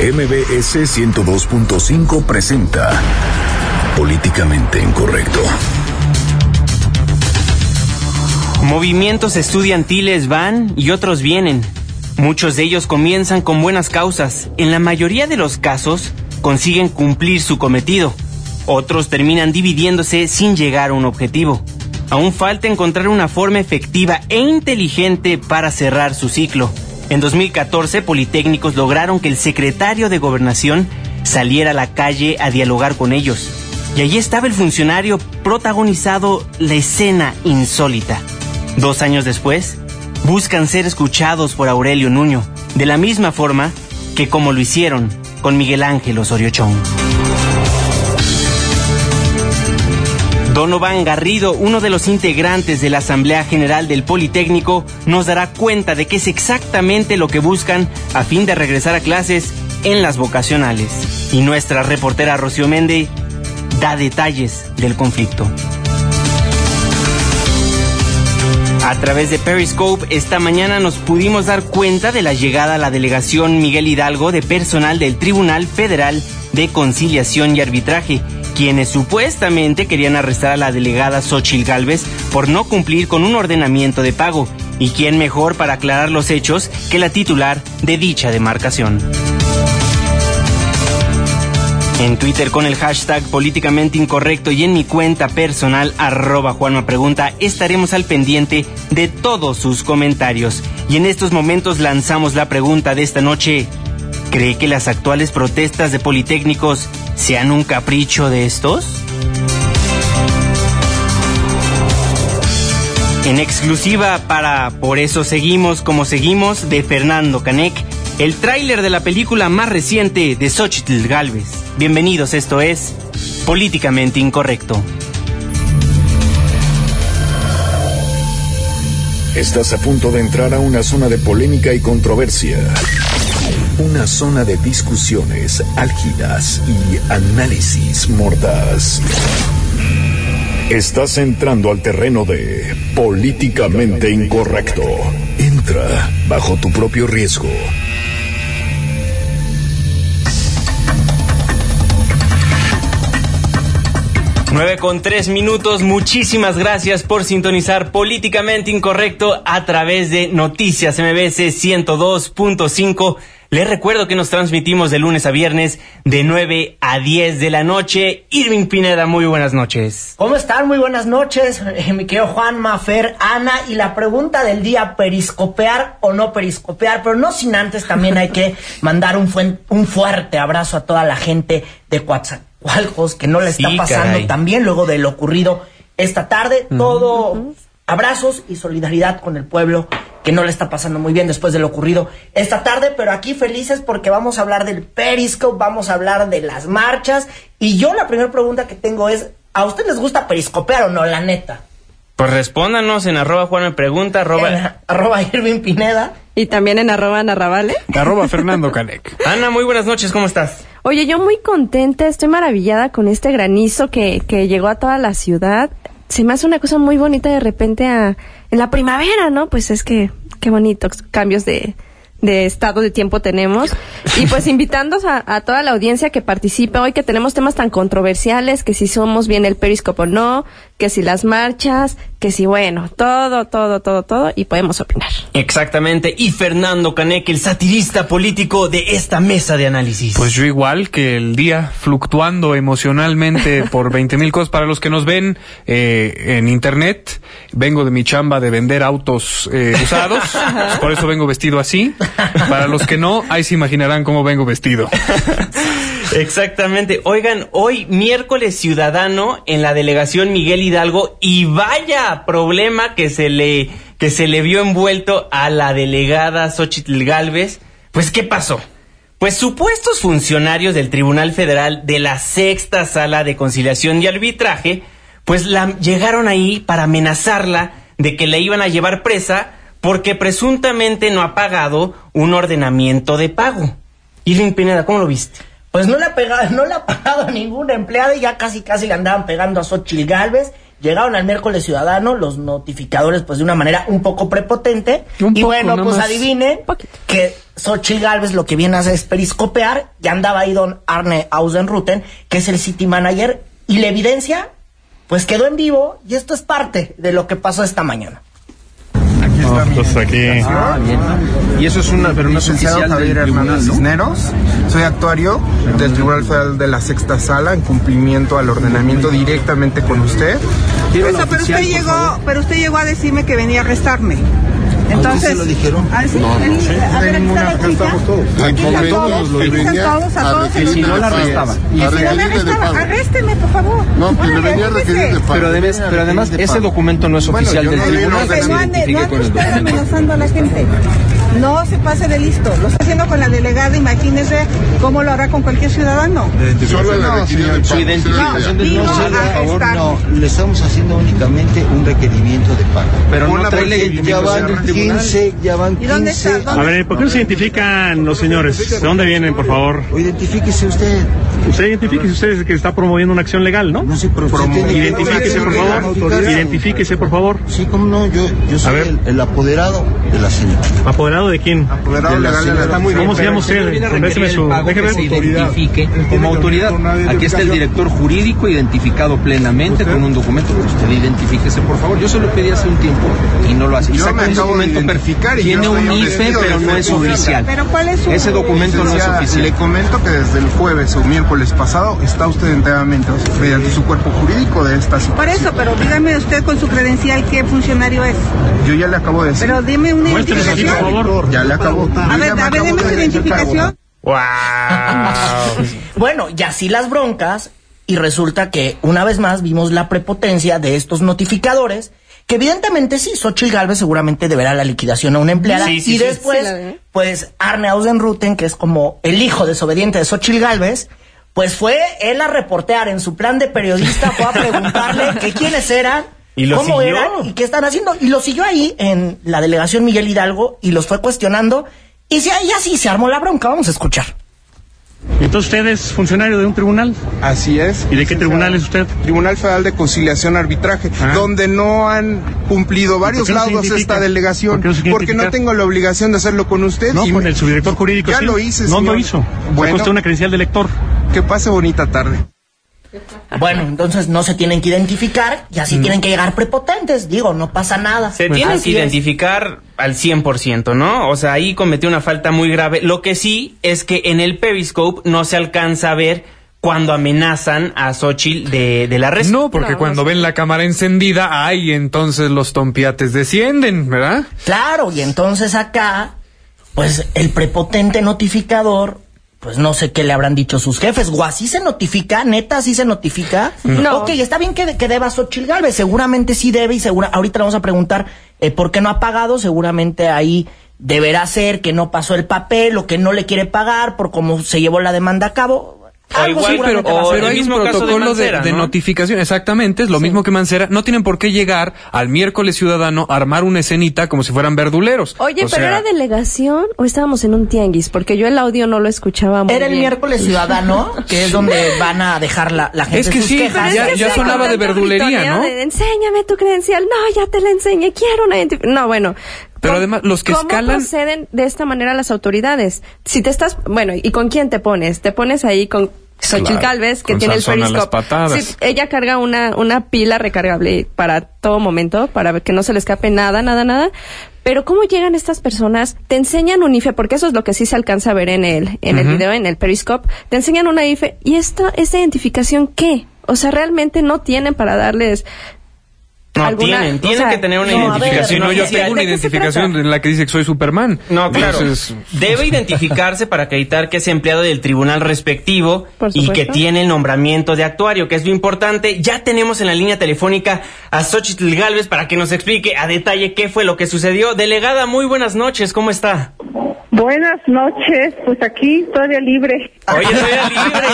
MBS 102.5 presenta Políticamente Incorrecto. Movimientos estudiantiles van y otros vienen. Muchos de ellos comienzan con buenas causas. En la mayoría de los casos consiguen cumplir su cometido. Otros terminan dividiéndose sin llegar a un objetivo. Aún falta encontrar una forma efectiva e inteligente para cerrar su ciclo. En 2014, Politécnicos lograron que el secretario de Gobernación saliera a la calle a dialogar con ellos. Y allí estaba el funcionario protagonizado la escena insólita. Dos años después, buscan ser escuchados por Aurelio Nuño, de la misma forma que como lo hicieron con Miguel Ángel Osorio Chong. Donovan Garrido, uno de los integrantes de la Asamblea General del Politécnico, nos dará cuenta de qué es exactamente lo que buscan a fin de regresar a clases en las vocacionales. Y nuestra reportera Rocío Méndez da detalles del conflicto. A través de Periscope, esta mañana nos pudimos dar cuenta de la llegada a la delegación Miguel Hidalgo de personal del Tribunal Federal de Conciliación y Arbitraje, quienes supuestamente querían arrestar a la delegada Xochil Gálvez por no cumplir con un ordenamiento de pago. ¿Y quién mejor para aclarar los hechos que la titular de dicha demarcación? En Twitter con el hashtag políticamente incorrecto y en mi cuenta personal arroba Juanma Pregunta estaremos al pendiente de todos sus comentarios. Y en estos momentos lanzamos la pregunta de esta noche. ¿Cree que las actuales protestas de Politécnicos sean un capricho de estos? En exclusiva para Por eso seguimos como seguimos de Fernando Canek, el tráiler de la película más reciente de Xochitl Galvez. Bienvenidos, esto es Políticamente Incorrecto. Estás a punto de entrar a una zona de polémica y controversia. Una zona de discusiones álgidas y análisis mordaz. Estás entrando al terreno de políticamente incorrecto. Entra bajo tu propio riesgo. 9 con 3 minutos, muchísimas gracias por sintonizar Políticamente Incorrecto a través de Noticias MBC 102.5. Les recuerdo que nos transmitimos de lunes a viernes de 9 a 10 de la noche. Irving Pineda, muy buenas noches. ¿Cómo están? Muy buenas noches, eh, mi querido Juan, Mafer, Ana. Y la pregunta del día, periscopear o no periscopear, pero no sin antes también hay que mandar un, un fuerte abrazo a toda la gente de WhatsApp Cualjos, que no le está pasando también luego de lo ocurrido esta tarde. Todo abrazos y solidaridad con el pueblo que no le está pasando muy bien después de lo ocurrido esta tarde, pero aquí felices porque vamos a hablar del Periscope, vamos a hablar de las marchas y yo la primera pregunta que tengo es, ¿a usted les gusta periscopear o no, la neta? Pues respóndanos en arroba Juan me pregunta, arroba... arroba Irving Pineda. Y también en arroba Narravale. Arroba Fernando Canek. Ana, muy buenas noches, ¿cómo estás? Oye, yo muy contenta, estoy maravillada con este granizo que, que llegó a toda la ciudad. Se me hace una cosa muy bonita de repente a, en la primavera, ¿no? Pues es que, qué bonitos cambios de, de estado de tiempo tenemos. Y pues invitando a, toda la audiencia que participe hoy, que tenemos temas tan controversiales, que si somos bien el periscopo o no, que si las marchas, que si bueno, todo, todo, todo, todo, y podemos opinar. Exactamente. Y Fernando Canek, el satirista político de esta mesa de análisis. Pues yo igual que el día fluctuando emocionalmente por 20 mil cosas para los que nos ven eh, en internet. Vengo de mi chamba de vender autos eh, usados, por eso vengo vestido así. Para los que no, ahí se imaginarán cómo vengo vestido. Exactamente. Oigan, hoy miércoles ciudadano en la delegación Miguel Hidalgo y vaya problema que se le que se le vio envuelto a la delegada Xochitl Galvez. Pues ¿qué pasó? Pues supuestos funcionarios del Tribunal Federal de la Sexta Sala de Conciliación y Arbitraje, pues la llegaron ahí para amenazarla de que la iban a llevar presa porque presuntamente no ha pagado un ordenamiento de pago. Irving Pineda, ¿cómo lo viste? Pues no le ha pegado, no le ha pagado a ningún empleado y ya casi casi le andaban pegando a Xochitl Galvez Llegaron al miércoles ciudadano los notificadores, pues de una manera un poco prepotente. Un y poco, bueno, pues más. adivinen que Xochitl Galvez lo que viene a hacer es periscopear. Ya andaba ahí don Arne Ausenruten, que es el city manager. Y la evidencia, pues quedó en vivo. Y esto es parte de lo que pasó esta mañana. Aquí está mi pues aquí. Y eso es una, pero no es Licenciado oficial Javier del Hernández ¿no? Cisneros, soy actuario del Tribunal Federal de la Sexta Sala en cumplimiento al ordenamiento directamente con usted. Eso, pero usted llegó, pero usted llegó a decirme que venía a arrestarme. Entonces, lo dijeron? Ah, sí, No, a ver, aquí está la chica. todos. Aquí están todos a a todos los Si no la de arrestaba. pago. Y si no me requerir de arrestaba, pago. arrésteme, por favor. No, que le venía a requerir de pago. Pero además, pero además De ese documento no es Bueno, oficial del tribunal. No ande, amenazando a la gente. No se pase de listo. Lo está haciendo con la delegada. Imagínese cómo lo hará con cualquier ciudadano. Solo le requirió de Su identificación No, no a favor. No, le estamos haciendo únicamente un requerimiento de pago. Pero no trae Ya identificación van tribunal. 15, ya van ¿Y dónde está? 15. ¿Dónde A ver, ¿por qué no se identifican los señores? ¿De dónde vienen, por favor? O identifíquese usted. Usted identifique usted es el que está promoviendo una acción legal, ¿no? No sé, pero usted tiene que- Identifíquese, por favor. Identifíquese, por favor. Sí, cómo no, yo, yo A soy ver. el, el apoderado de la señora. ¿Apoderado de quién? Apoderado De la legal señora. Está muy bien, ¿Cómo se llama usted? Déjeme su- déjeme se identifique como autoridad. Aquí está el director jurídico identificado plenamente con un documento. Pero usted identifíquese, por favor. Yo se lo pedí hace un tiempo y no lo hace. Y Yo saca me un acabo de documento per- identificar y Tiene un IFE, pero no es oficial. Pero ¿cuál es su Ese documento no es oficial. Le comento que desde el jueves o miércoles pasado está usted enteramente mediante su cuerpo jurídico de esta Por situación. eso, pero dígame usted con su credencial qué funcionario es. Yo ya le acabo de decir. Pero dime una por identificación. Favor. Ya le acabo. A ver, a su identificación. ¡Wow! Bueno, y así las broncas, y resulta que una vez más vimos la prepotencia de estos notificadores, que evidentemente sí, Xochitl Galvez seguramente deberá la liquidación a una empleada, Sí, sí, y sí. después, pues Arne Ausenruten, que es como el hijo desobediente de Xochitl Galvez, pues fue él a reportear en su plan de periodista, fue a preguntarle que quiénes eran, Y lo cómo siguió. eran y qué están haciendo, y lo siguió ahí en la delegación Miguel Hidalgo y los fue cuestionando, y sí, ahí así se armó la bronca, vamos a escuchar. Entonces usted es funcionario de un tribunal. Así es. ¿Y de qué tribunal es usted? Tribunal Federal de Conciliación Arbitraje, Ah. donde no han cumplido varios no lados esta delegación, ¿Por qué no se porque no tengo la obligación de hacerlo con usted. No, y con me- el subdirector jurídico. Ya sí. lo hice, No señor. lo hizo. Bueno. Bueno. usted una credencial de lector. Que pase bonita tarde. Bueno, entonces no se tienen que identificar y así tienen que llegar prepotentes. Digo, no pasa nada. Se tienen Así que es. identificar al 100%, ¿no? O sea, ahí cometió una falta muy grave. Lo que sí es que en el Periscope no se alcanza a ver cuando amenazan a Xochitl de, del arresto. No, porque cuando ven la cámara encendida, ay, entonces los tompiates descienden, ¿verdad? Claro, y entonces acá, pues el prepotente notificador, pues no sé qué le habrán dicho sus jefes. ¿O así se notifica? ¿Neta así se notifica? No. Ok, está bien que, que deba Xochitl Galvez. Seguramente sí debe y segura, ahorita le vamos a preguntar eh, por qué no ha pagado. Seguramente ahí deberá ser que no pasó el papel o que no le quiere pagar por cómo se llevó la demanda a cabo. O igual, pero- o. Pero el hay un mismo caso de protocolo de, Mancera, de ¿no? notificación, exactamente, es lo mismo que Mancera. No tienen por qué llegar al miércoles ciudadano a armar una escenita como si fueran verduleros. Oye, O pero sea, era delegación o estábamos en un tianguis, porque yo el audio no lo escuchaba muy Era el bien. miércoles ciudadano, que es donde van a dejar la, la gente Es que sus sí, quejas. ya- es ya que sonaba con de verdulería, ¿no? de, Enséñame tu credencial. No, ya te la enseñé. Quiero una identif- No, bueno. Pero ¿Cómo- además, los que ¿cómo escalan- proceden de esta manera las autoridades? Si te estás... Bueno, ¿y con quién te pones? Te pones ahí con... Xochitl Claro, Galvez, que tiene el periscope. Sí, ella carga una, una pila recargable para todo momento, para que no se le escape nada, nada, nada. Pero ¿cómo llegan estas personas? Te enseñan un IFE, porque eso es lo que sí se alcanza a ver en el, en el video, en el Periscope. Te enseñan una IFE. ¿Y esta, esta identificación qué? O sea, realmente no tienen para darles... No alguna- tienen, o tienen sea, que tener una no, a ver, identificación no, yo oficial. tengo una ¿De qué se identificación en la que dice que soy Superman. No, claro. Entonces, Debe identificarse para acreditar que es empleado del tribunal respectivo y que tiene el nombramiento de actuario, que es lo importante. Ya tenemos en la línea telefónica a Xochitl Galvez para que nos explique a detalle qué fue lo que sucedió. Delegada, muy buenas noches, ¿cómo está? Buenas noches, pues aquí todavía libre. Oye, soy libre.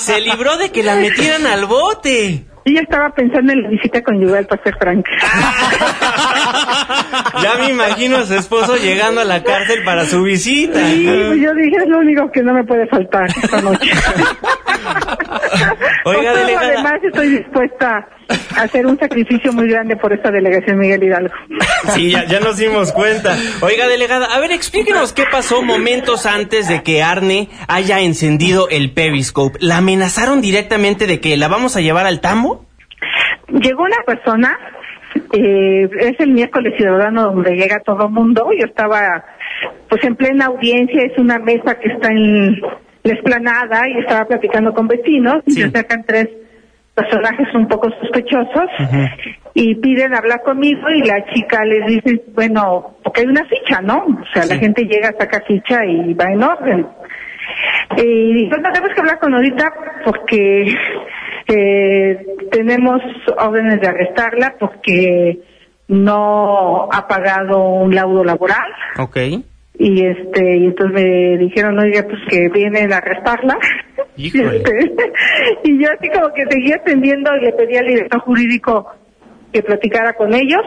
Se libró de que la metieran al bote. Yo ya estaba pensando en la visita conyugal, para ser franca. Ya me imagino a su esposo llegando a la cárcel para su visita. Sí, pues yo dije, es lo único que no me puede faltar esta noche. Oiga, delegada. Además, estoy dispuesta a hacer un sacrificio muy grande por esta delegación Miguel Hidalgo. Sí, ya, ya nos dimos cuenta. Oiga, delegada, a ver, explíquenos qué pasó momentos antes de que Arne haya encendido el Periscope. ¿La amenazaron directamente de que la vamos a llevar al tambo? Llegó una persona, eh, es el miércoles ciudadano donde llega todo mundo, yo estaba pues en plena audiencia, es una mesa que está en la esplanada y estaba platicando con vecinos y se acercan tres personajes un poco sospechosos y piden hablar conmigo y la chica les dice, bueno, porque hay una ficha, ¿no? O sea, la gente llega, saca ficha y va en orden. Y dijo, no, tenemos que hablar con ahorita porque eh, tenemos órdenes de arrestarla porque no ha pagado un laudo laboral Ok. y este y entonces me dijeron oiga pues que vienen a arrestarla Híjole. Este, y yo así como que seguía atendiendo y le pedí al director jurídico que platicara con ellos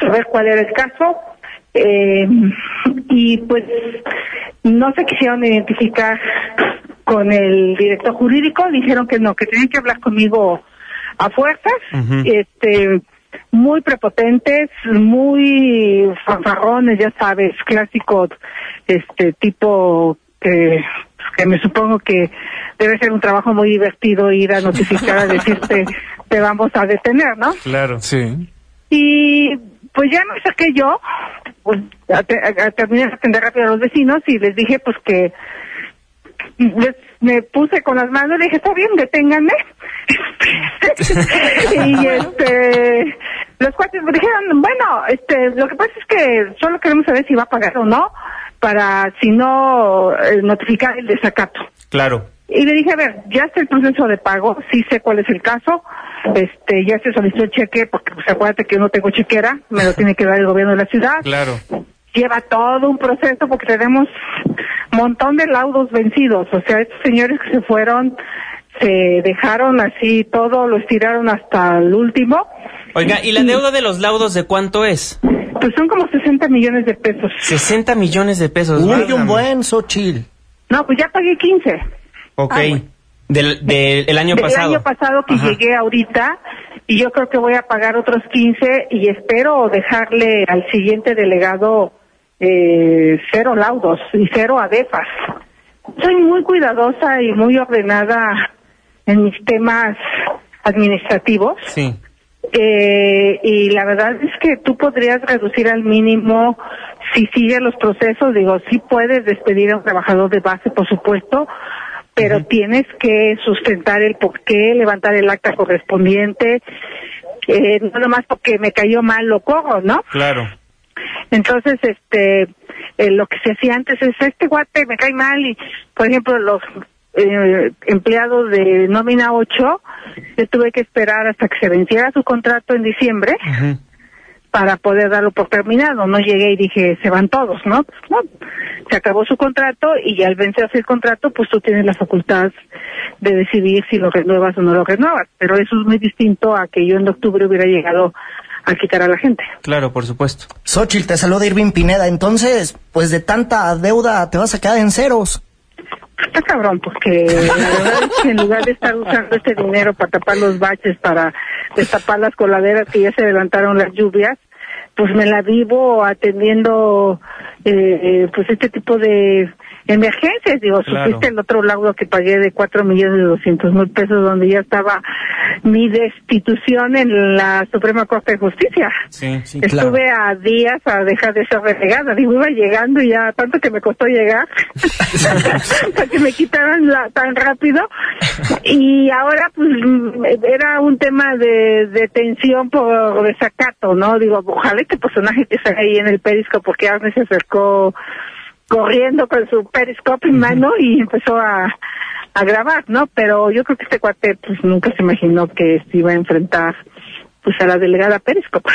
saber cuál era el caso eh, y pues no se quisieron identificar con el director jurídico dijeron que no que tenían que hablar conmigo a fuerzas este muy prepotentes, muy fanfarrones, ya sabes, clásicos, este tipo que, que me supongo que debe ser un trabajo muy divertido ir a notificar a decirte te vamos a detener, ¿no? Claro. Sí. Y pues ya me saqué yo, pues a, te- a- a terminar de atender rápido a los vecinos y les dije pues que les- me puse con las manos y le dije, está bien, deténganme. y este, los cuates me dijeron, bueno, este, lo que pasa es que solo queremos saber si va a pagar o no, para si no eh, notificar el desacato. Claro. Y le dije, a ver, ya está el proceso de pago, sí sé cuál es el caso, este, ya se solicitó el cheque, porque pues acuérdate que yo no tengo chequera, me lo tiene que dar el gobierno de la ciudad. Claro. Lleva todo un proceso porque tenemos montón de laudos vencidos, o sea, estos señores que se fueron, se dejaron así todo, lo estiraron hasta el último, Oiga, ¿y la deuda de los laudos de cuánto es? pues son como 60 millones de pesos. 60 millones de pesos. Uy, un buen Xochitl. No, pues ya pagué 15. Ok. Del, del el año del pasado. año pasado que Ajá. llegué ahorita y yo creo que voy a pagar otros 15 y espero dejarle al siguiente delegado eh, cero laudos y cero adefas. Soy muy cuidadosa y muy ordenada en mis temas administrativos Sí. eh, y la verdad es que tú podrías reducir al mínimo si sigues los procesos, digo, sí puedes despedir a un trabajador de base, por supuesto, pero tienes que sustentar el por qué, levantar el acta correspondiente, eh, no nomás porque me cayó mal lo corro, ¿no? Claro. Entonces, este, eh, lo que se hacía antes es, este guate me cae mal y, por ejemplo, los eh, empleados de nómina 8, yo tuve que esperar hasta que se venciera su contrato en diciembre para poder darlo por terminado. No llegué y dije, se van todos, ¿no? Pues, no. Se acabó su contrato y al vencerse el contrato, pues tú tienes la facultad de decidir si lo renuevas o no lo renuevas. Pero eso es muy distinto a que yo en octubre hubiera llegado a quitar a la gente. Claro, por supuesto. Xochitl, te saluda Irving Pineda. Entonces, pues de tanta deuda te vas a quedar en ceros. Cabrón, porque la verdad en lugar de estar usando este dinero para tapar los baches, para destapar las coladeras que ya se levantaron las lluvias, pues me la vivo atendiendo eh, eh, pues este tipo de emergencias. Digo, Claro. supiste el otro laudo que pagué de cuatro millones de doscientos mil pesos donde ya estaba mi destitución en la Suprema Corte de Justicia. Sí, sí, Estuve a días a dejar de ser relegada. Digo, iba llegando y ya tanto que me costó llegar para que me quitaran la, tan rápido. Y ahora, pues, era un tema de, de tensión por desacato, ¿no? Digo, ojalá este personaje que está ahí en el periscope, porque Arne se acercó corriendo con su periscope en mano y empezó a, a grabar, ¿no? Pero yo creo que este cuate, pues, nunca se imaginó que se iba a enfrentar, pues, a la delegada periscope.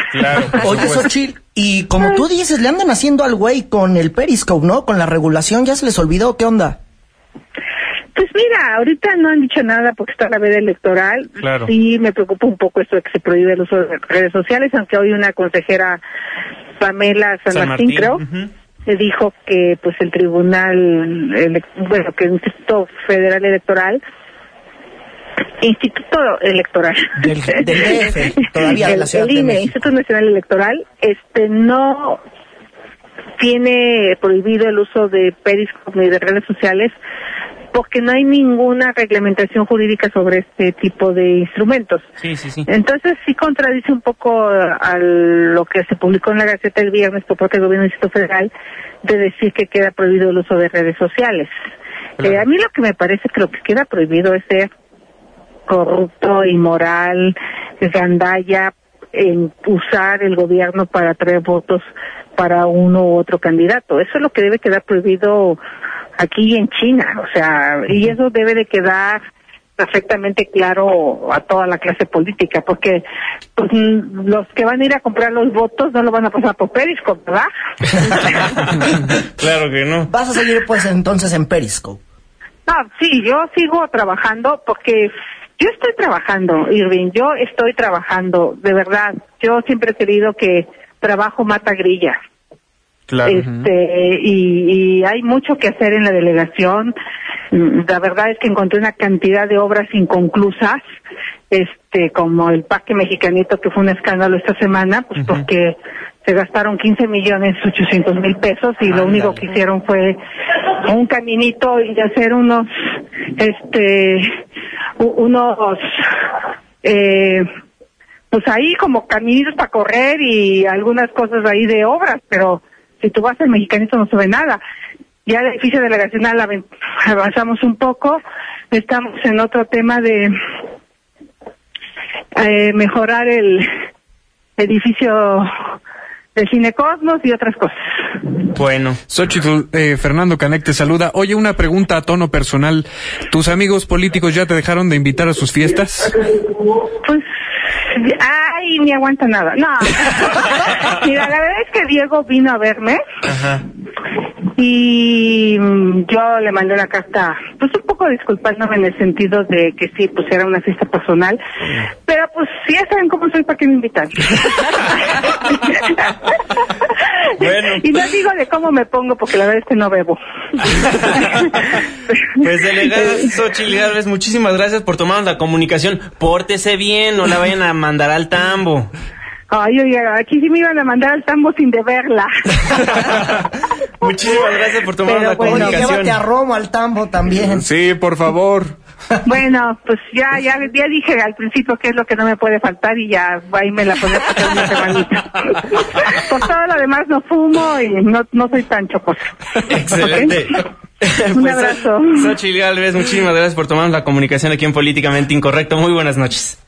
Oye, Xochitl, y como tú dices, le andan haciendo al güey con el Periscope, ¿no? Con la regulación, ¿ya se les olvidó? ¿Qué onda? Pues mira, ahorita no han dicho nada porque está la veda electoral. Claro. Sí, me preocupa un poco esto de que se prohíbe el uso de redes sociales, aunque hoy una consejera, Pamela San, San Martín, Martín, creo, ujú. Le dijo que pues el Tribunal, ele- bueno, que el Instituto Federal Electoral Instituto Electoral. Del, del DF, todavía de la Ciudad el de INE, México. Instituto Nacional Electoral, este no tiene prohibido el uso de Periscope ni de redes sociales porque no hay ninguna reglamentación jurídica sobre este tipo de instrumentos. Sí, sí, sí. Entonces sí contradice un poco a lo que se publicó en la Gaceta el viernes por parte del Gobierno del Distrito Federal de decir que queda prohibido el uso de redes sociales. Eh, a mí lo que me parece que lo que queda prohibido es ser corrupto, inmoral, gandalla, en usar el gobierno para traer votos para uno u otro candidato. Eso es lo que debe quedar prohibido aquí en China, o sea, y eso debe de quedar perfectamente claro a toda la clase política, porque pues, mm, los que van a ir a comprar los votos no lo van a pasar por Periscope, ¿verdad? Claro que no. Vas a seguir pues entonces en Periscope. No, sí, yo sigo trabajando porque yo estoy trabajando, Irving, yo estoy trabajando, de verdad. Yo siempre he querido que trabajo mata grilla. Claro. Este, y, y hay mucho que hacer en la delegación. Mm, La verdad es que encontré una cantidad de obras inconclusas, este, como el Parque Mexicanito, que fue un escándalo esta semana, pues porque se gastaron 15 millones 800 mil pesos y lo único que hicieron fue un caminito y hacer unos, este, unos, eh, pues ahí como caminitos para correr y algunas cosas ahí de obras, pero si tú vas al mexicanito no se ve nada. Ya el edificio delegacional avanzamos un poco, estamos en otro tema de eh, mejorar el edificio de Cinecosmos y otras cosas. Bueno. Xochitl, eh, Fernando Canec te saluda. Oye, una pregunta a tono personal. ¿Tus amigos políticos ya te dejaron de invitar a sus fiestas? Pues, ay, ni aguanta nada. No. Mira, la verdad es que Diego vino a verme Ajá. Y mm, yo le mandé una carta, pues un poco disculpándome en el sentido de que sí, pues era una fiesta personal, pero pues si ya saben cómo soy, ¿para qué me invitan? Bueno. Y no digo de cómo me pongo, porque la verdad es que no bebo. Pues delegada Xochitl Gálvez, muchísimas gracias por tomarnos la comunicación. Pórtese bien, no la vayan a mandar al tambo. Ay, oye, aquí sí me iban a mandar al tambo sin deberla. Muchísimas gracias por tomarnos Pero la bueno, comunicación. llévate a Romo al tambo también. Sí, por favor. Bueno, pues ya, ya, ya dije al principio qué es lo que no me puede faltar y ya ahí me la pondré por una semanita. Por todo lo demás no fumo y no, no soy tan chocosa. Excelente. Un Pues, abrazo. Xochitl Gálvez, muchísimas gracias por tomarnos la comunicación aquí en Políticamente Incorrecto. Muy buenas noches.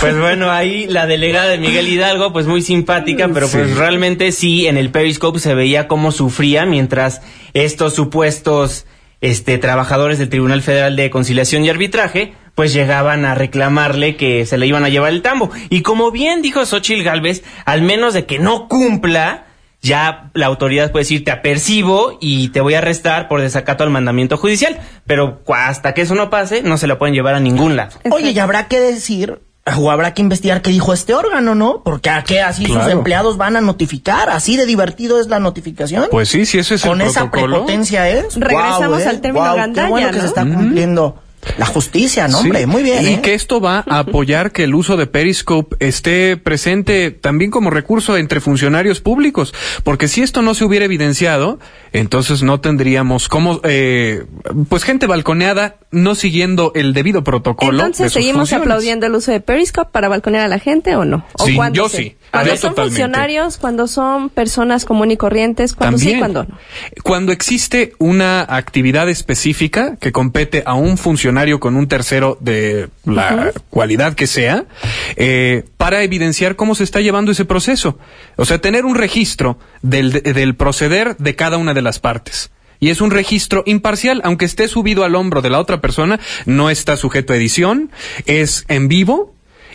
Pues bueno, ahí la delegada de Miguel Hidalgo, pues muy simpática, pero pues realmente sí, en el Periscope se veía cómo sufría mientras estos supuestos este, trabajadores del Tribunal Federal de Conciliación y Arbitraje, pues llegaban a reclamarle que se le iban a llevar el tambo. Y como bien dijo Xochitl Galvez, al menos de que no cumpla, ya la autoridad puede decir te apercibo y te voy a arrestar por desacato al mandamiento judicial. Pero hasta que eso no pase, no se la pueden llevar a ningún lado. Oye, y habrá que decir o habrá que investigar qué dijo este órgano, ¿no? Porque a qué así sus empleados van a notificar, así de divertido es la notificación. Pues sí, si ese es Con el esa protocolo. prepotencia es. Regresamos ¿eh? al término Guau, gandalla, Qué bueno que se está cumpliendo la justicia, ¿no, hombre? Muy bien. Y ¿eh? que esto va a apoyar que el uso de Periscope esté presente también como recurso entre funcionarios públicos. Porque si esto no se hubiera evidenciado, entonces no tendríamos como, eh, pues gente balconeada no siguiendo el debido protocolo. de Entonces, sus ¿seguimos funciones. aplaudiendo el uso de Periscope para balconear a la gente o no? ¿O Sí, yo se- sí. Cuando Yo son totalmente. funcionarios, cuando son personas común y corrientes, cuando sí, También. cuando no. Cuando existe una actividad específica que compete a un funcionario con un tercero de la cualidad que sea, eh, para evidenciar cómo se está llevando ese proceso. O sea, tener un registro del, del proceder de cada una de las partes. Y es un registro imparcial, aunque esté subido al hombro de la otra persona, no está sujeto a edición, es en vivo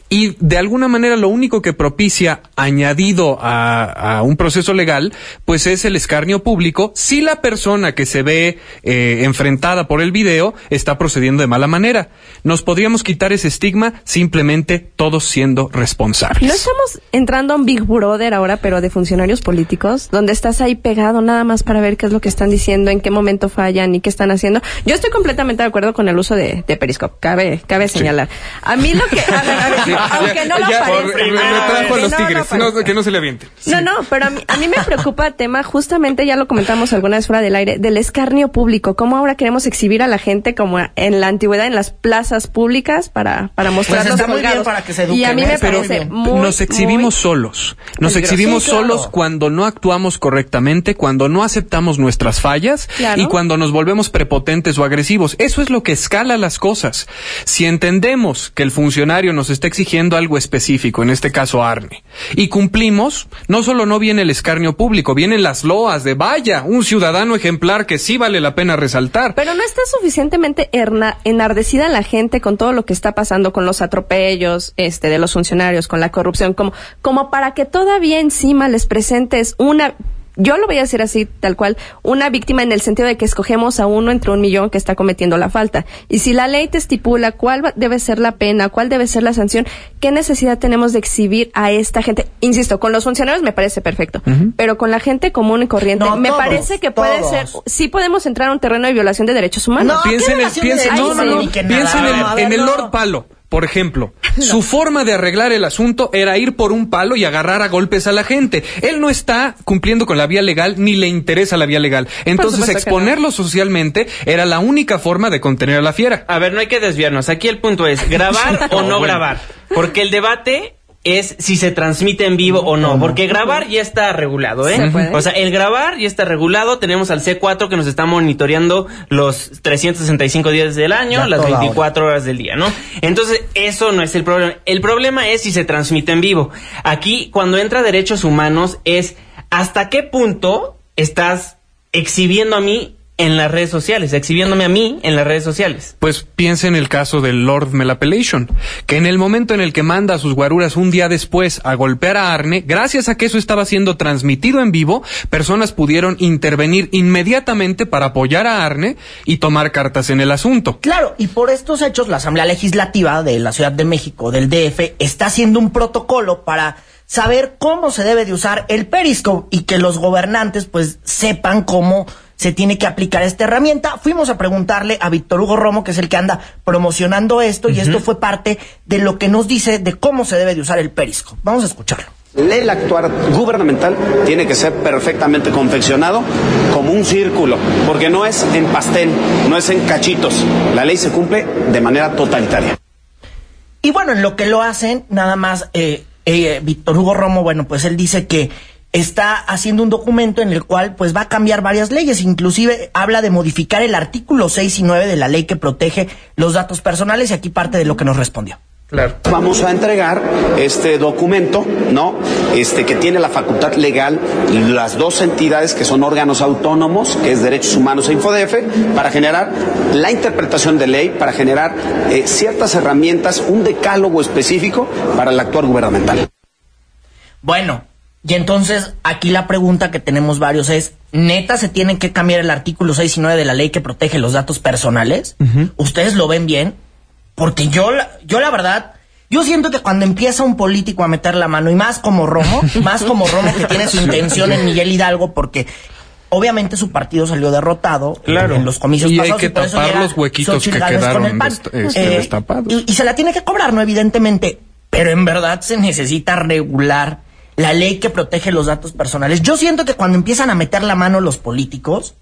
y de alguna manera lo único que propicia añadido a, a un proceso legal, pues es el escarnio público si la persona que se ve eh, enfrentada por el video está procediendo de mala manera. Nos podríamos quitar ese estigma simplemente todos siendo responsables. No estamos entrando a un Big Brother ahora, pero de funcionarios políticos, donde estás ahí pegado nada más para ver qué es lo que están diciendo, en qué momento fallan y qué están haciendo. Yo estoy completamente de acuerdo con el uso de, de Periscope, cabe, cabe señalar. A mí lo que, a ver, a ver, Sí, aunque no lo ya, parezca. por- me trajo a los no tigres, no, que no se le aviente. No, no, pero a mí, a mí me preocupa el tema, justamente ya lo comentamos alguna vez fuera del aire, del escarnio público. Cómo ahora queremos exhibir a la gente como en la antigüedad en las plazas públicas para, para mostrar Pues muy bien para que se Y a eduquen, mí ¿eh? me muy parece muy, nos exhibimos muy- solos. Nos exhibimos Sí, claro. solos cuando no actuamos correctamente, cuando no aceptamos nuestras fallas Claro. y cuando nos volvemos prepotentes o agresivos. Eso es lo que escala las cosas. Si entendemos que el funcionario nos está exigiendo algo específico, en este caso Arne, y cumplimos, no solo no viene el escarnio público, vienen las loas de vaya, un ciudadano ejemplar que sí vale la pena resaltar. Pero no está suficientemente erna- enardecida la gente con todo lo que está pasando con los atropellos este, de los funcionarios, con la corrupción, como, como para que todavía encima les presentes una, yo lo voy a decir así, tal cual, una víctima en el sentido de que escogemos a uno entre un millón que está cometiendo la falta. Y si la ley te estipula cuál va- debe ser la pena, cuál debe ser la sanción, ¿qué necesidad tenemos de exhibir a esta gente? Insisto, con los funcionarios me parece perfecto, pero con la gente común y corriente, No, me todos, parece que puede todos. ser, sí podemos entrar a un terreno de violación de derechos humanos. No, piensen ¿qué en, piensen, de no, no, no, piensen en, el no. Lord Palo. Por ejemplo, su forma de arreglar el asunto era ir por un palo y agarrar a golpes a la gente. Él no está cumpliendo con la vía legal ni le interesa la vía legal. Entonces, no. exponerlo socialmente era la única forma de contener a la fiera. A ver, no hay que desviarnos. Aquí el punto es grabar o no bueno. grabar. Porque el debate es si se transmite en vivo o no. Porque grabar ya está regulado, ¿eh? Se puede. O sea, el grabar ya está regulado. Tenemos al C4 que nos está monitoreando los 365 días del año, Ya las toda 24 horas del día, ¿no? Entonces, eso no es el problema. El problema es si se transmite en vivo. Aquí, cuando entra derechos humanos, es hasta qué punto estás exhibiendo a mí en las redes sociales, exhibiéndome a mí en las redes sociales. Pues piensa en el caso del Lord Melapellation, que en el momento en el que manda a sus guaruras un día después a golpear a Arne, gracias a que eso estaba siendo transmitido en vivo, personas pudieron intervenir inmediatamente para apoyar a Arne y tomar cartas en el asunto. Claro, y por estos hechos la Asamblea Legislativa de la Ciudad de México, del DF, está haciendo un protocolo para saber cómo se debe de usar el Periscope y que los gobernantes pues sepan cómo se tiene que aplicar esta herramienta. Fuimos a preguntarle a Víctor Hugo Romo, que es el que anda promocionando esto, y esto fue parte de lo que nos dice de cómo se debe de usar el Periscope. Vamos a escucharlo. El actuar gubernamental tiene que ser perfectamente confeccionado como un círculo, porque no es en pastel, no es en cachitos. La ley se cumple de manera totalitaria. Y bueno, en lo que lo hacen, nada más, eh, eh, Víctor Hugo Romo, bueno, pues él dice que está haciendo un documento en el cual pues va a cambiar varias leyes, inclusive habla de modificar el artículo 6 y 9 de la ley que protege los datos personales y aquí parte de lo que nos respondió. Claro. Vamos a entregar este documento, ¿no? Este que tiene la facultad legal las dos entidades que son órganos autónomos, que es Derechos Humanos e Infodef, para generar la interpretación de ley, para generar eh, ciertas herramientas, un decálogo específico para el actuar gubernamental. Bueno, y entonces aquí la pregunta que tenemos varios es, ¿neta se tienen que cambiar el artículo 6 y 9 de la ley que protege los datos personales? ¿Ustedes lo ven bien? Porque yo, la- yo la verdad, yo siento que cuando empieza un político a meter la mano, y más como Romo, más como Romo que tiene su intención en Miguel Hidalgo, porque obviamente su partido salió derrotado Claro. en los comicios Y hay que por tapar los huequitos que quedaron este, destapados. Y, y se la tiene que cobrar, ¿no? Evidentemente. Pero en verdad se necesita regular la ley que protege los datos personales. Yo siento que cuando empiezan a meter la mano los políticos,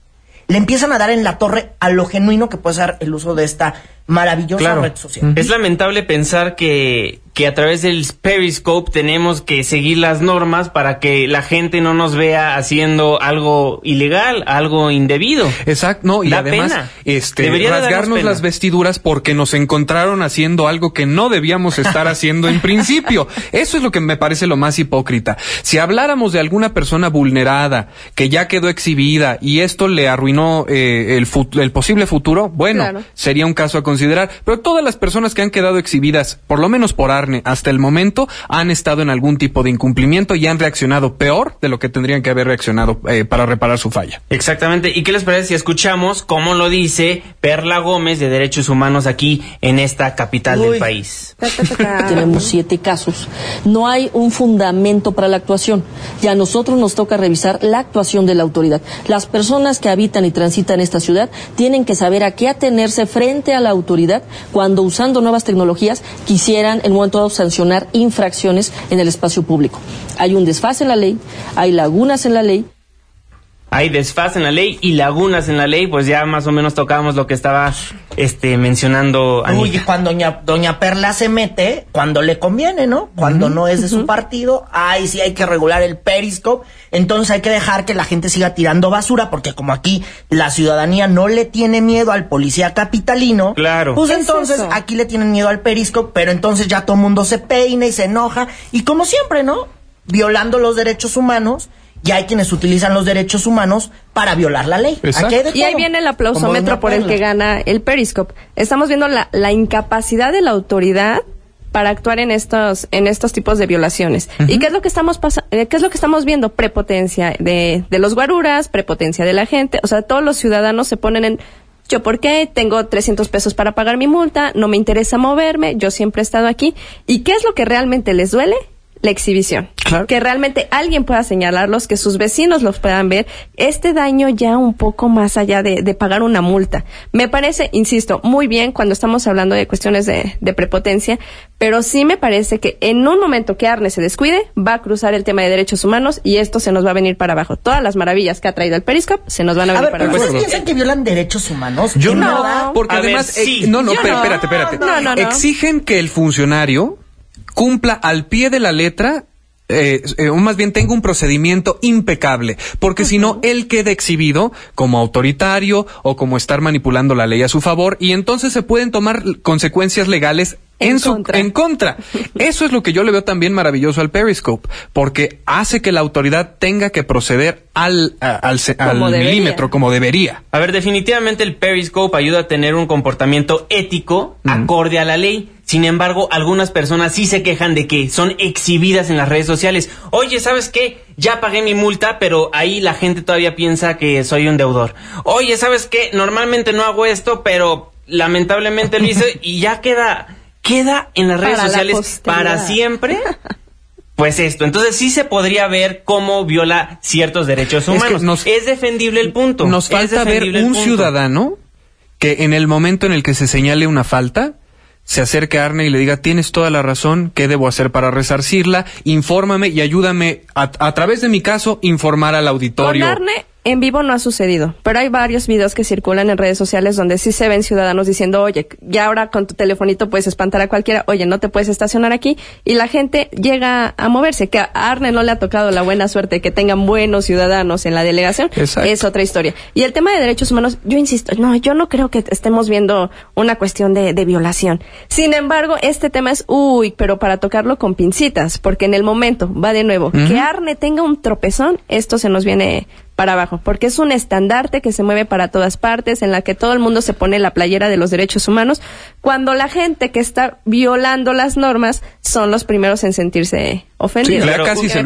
le empiezan a dar en la torre a lo genuino que puede ser el uso de esta maravillosa Claro. red social. Es lamentable pensar que, que a través del Periscope tenemos que seguir las normas para que la gente no nos vea haciendo algo ilegal, algo indebido. Exacto, no, y Da además, pena. este, Debería rasgarnos pena. las vestiduras porque nos encontraron haciendo algo que no debíamos estar haciendo en principio. Eso es lo que me parece lo más hipócrita. Si habláramos de alguna persona vulnerada que ya quedó exhibida y esto le arruinó eh, el, fut- el posible futuro, bueno, Claro. sería un caso a considerar. Pero todas las personas que han quedado exhibidas, por lo menos por Arne, hasta el momento han estado en algún tipo de incumplimiento y han reaccionado peor de lo que tendrían que haber reaccionado eh, para reparar su falla. Exactamente. ¿Y qué les parece si escuchamos cómo lo dice Perla Gómez de Derechos Humanos aquí en esta capital del país? Tenemos siete casos. No hay un fundamento para la actuación. Y a nosotros nos toca revisar la actuación de la autoridad. Las personas que habitan y transitan esta ciudad tienen que saber a qué atenerse frente a la autoridad cuando usando nuevas tecnologías quisieran en un momento dado sancionar infracciones en el espacio público. Hay un desfase en la ley, hay lagunas en la ley hay desfase en la ley y lagunas en la ley, pues ya más o menos tocábamos lo que estaba este mencionando Uy, cuando doña, doña Perla se mete, cuando le conviene, ¿no? Cuando no es de su partido, ay, sí hay que regular el periscope, entonces hay que dejar que la gente siga tirando basura, porque como aquí la ciudadanía no le tiene miedo al policía capitalino, claro. pues entonces aquí le tienen miedo al periscope, pero entonces ya todo el mundo se peina y se enoja, y como siempre, ¿no? Violando los derechos humanos y hay quienes utilizan los derechos humanos para violar la ley. y ahí viene el aplausómetro por el que gana el Periscope. Estamos viendo la, incapacidad de la autoridad para actuar en estos en estos tipos de violaciones. ¿Y qué es lo que estamos eh, qué es lo que estamos viendo? Prepotencia de, de los guaruras, prepotencia de la gente, o sea, todos los ciudadanos se ponen en yo por qué tengo 300 pesos para pagar mi multa, no me interesa moverme, yo siempre he estado aquí. ¿Y qué es lo que realmente les duele? La exhibición. Que realmente alguien pueda señalarlos, que sus vecinos los puedan ver. Este daño ya un poco más allá de, pagar una multa. Me parece, insisto, muy bien cuando estamos hablando de cuestiones de, prepotencia, pero sí me parece que en un momento que Arne se descuide, va a cruzar el tema de derechos humanos y esto se nos va a venir para abajo. Todas las maravillas que ha traído el Periscope se nos van a venir para abajo. ¿Ustedes piensan que violan derechos humanos? Yo no, porque además, eh, no, no, espérate, espérate. Exigen que el funcionario cumpla al pie de la letra eh, eh, o más bien tenga un procedimiento impecable, porque si no, él queda exhibido como autoritario o como estar manipulando la ley a su favor y entonces se pueden tomar consecuencias legales en, su contra. en contra. Eso es lo que yo le veo también maravilloso al Periscope, porque hace que la autoridad tenga que proceder al, al, milímetro como debería. A ver, definitivamente el Periscope ayuda a tener un comportamiento ético acorde a la ley. Sin embargo, algunas personas sí se quejan de que son exhibidas en las redes sociales. Oye, ¿sabes qué? Ya pagué mi multa, pero ahí la gente todavía piensa que soy un deudor. Oye, ¿sabes qué? Normalmente no hago esto, pero lamentablemente lo hice y ya queda queda en las redes sociales para siempre. Pues esto, entonces sí se podría ver cómo viola ciertos derechos humanos. Es, defendible el punto. Nos falta ver un ciudadano que en el momento en el que se señale una falta, se acerque a Arne y le diga, tienes toda la razón, ¿qué debo hacer para resarcirla? Infórmame y ayúdame a, través de mi caso informar al auditorio. Arne en vivo no ha sucedido, pero hay varios videos que circulan en redes sociales donde sí se ven ciudadanos diciendo, oye, ya ahora con tu telefonito puedes espantar a cualquiera, oye, no te puedes estacionar aquí, y la gente llega a moverse. Que a Arne no le ha tocado la buena suerte de que tengan buenos ciudadanos en la delegación, es otra historia. Y el tema de derechos humanos, yo insisto, no, yo no creo que estemos viendo una cuestión de, violación. Sin embargo, este tema es, uy, pero para tocarlo con pincitas, porque en el momento, va de nuevo, que Arne tenga un tropezón, esto se nos viene para abajo, porque es un estandarte que se mueve para todas partes, en la que todo el mundo se pone la playera de los derechos humanos, cuando la gente que está violando las normas son los primeros en sentirse ofendidos. Sí, claro, casi se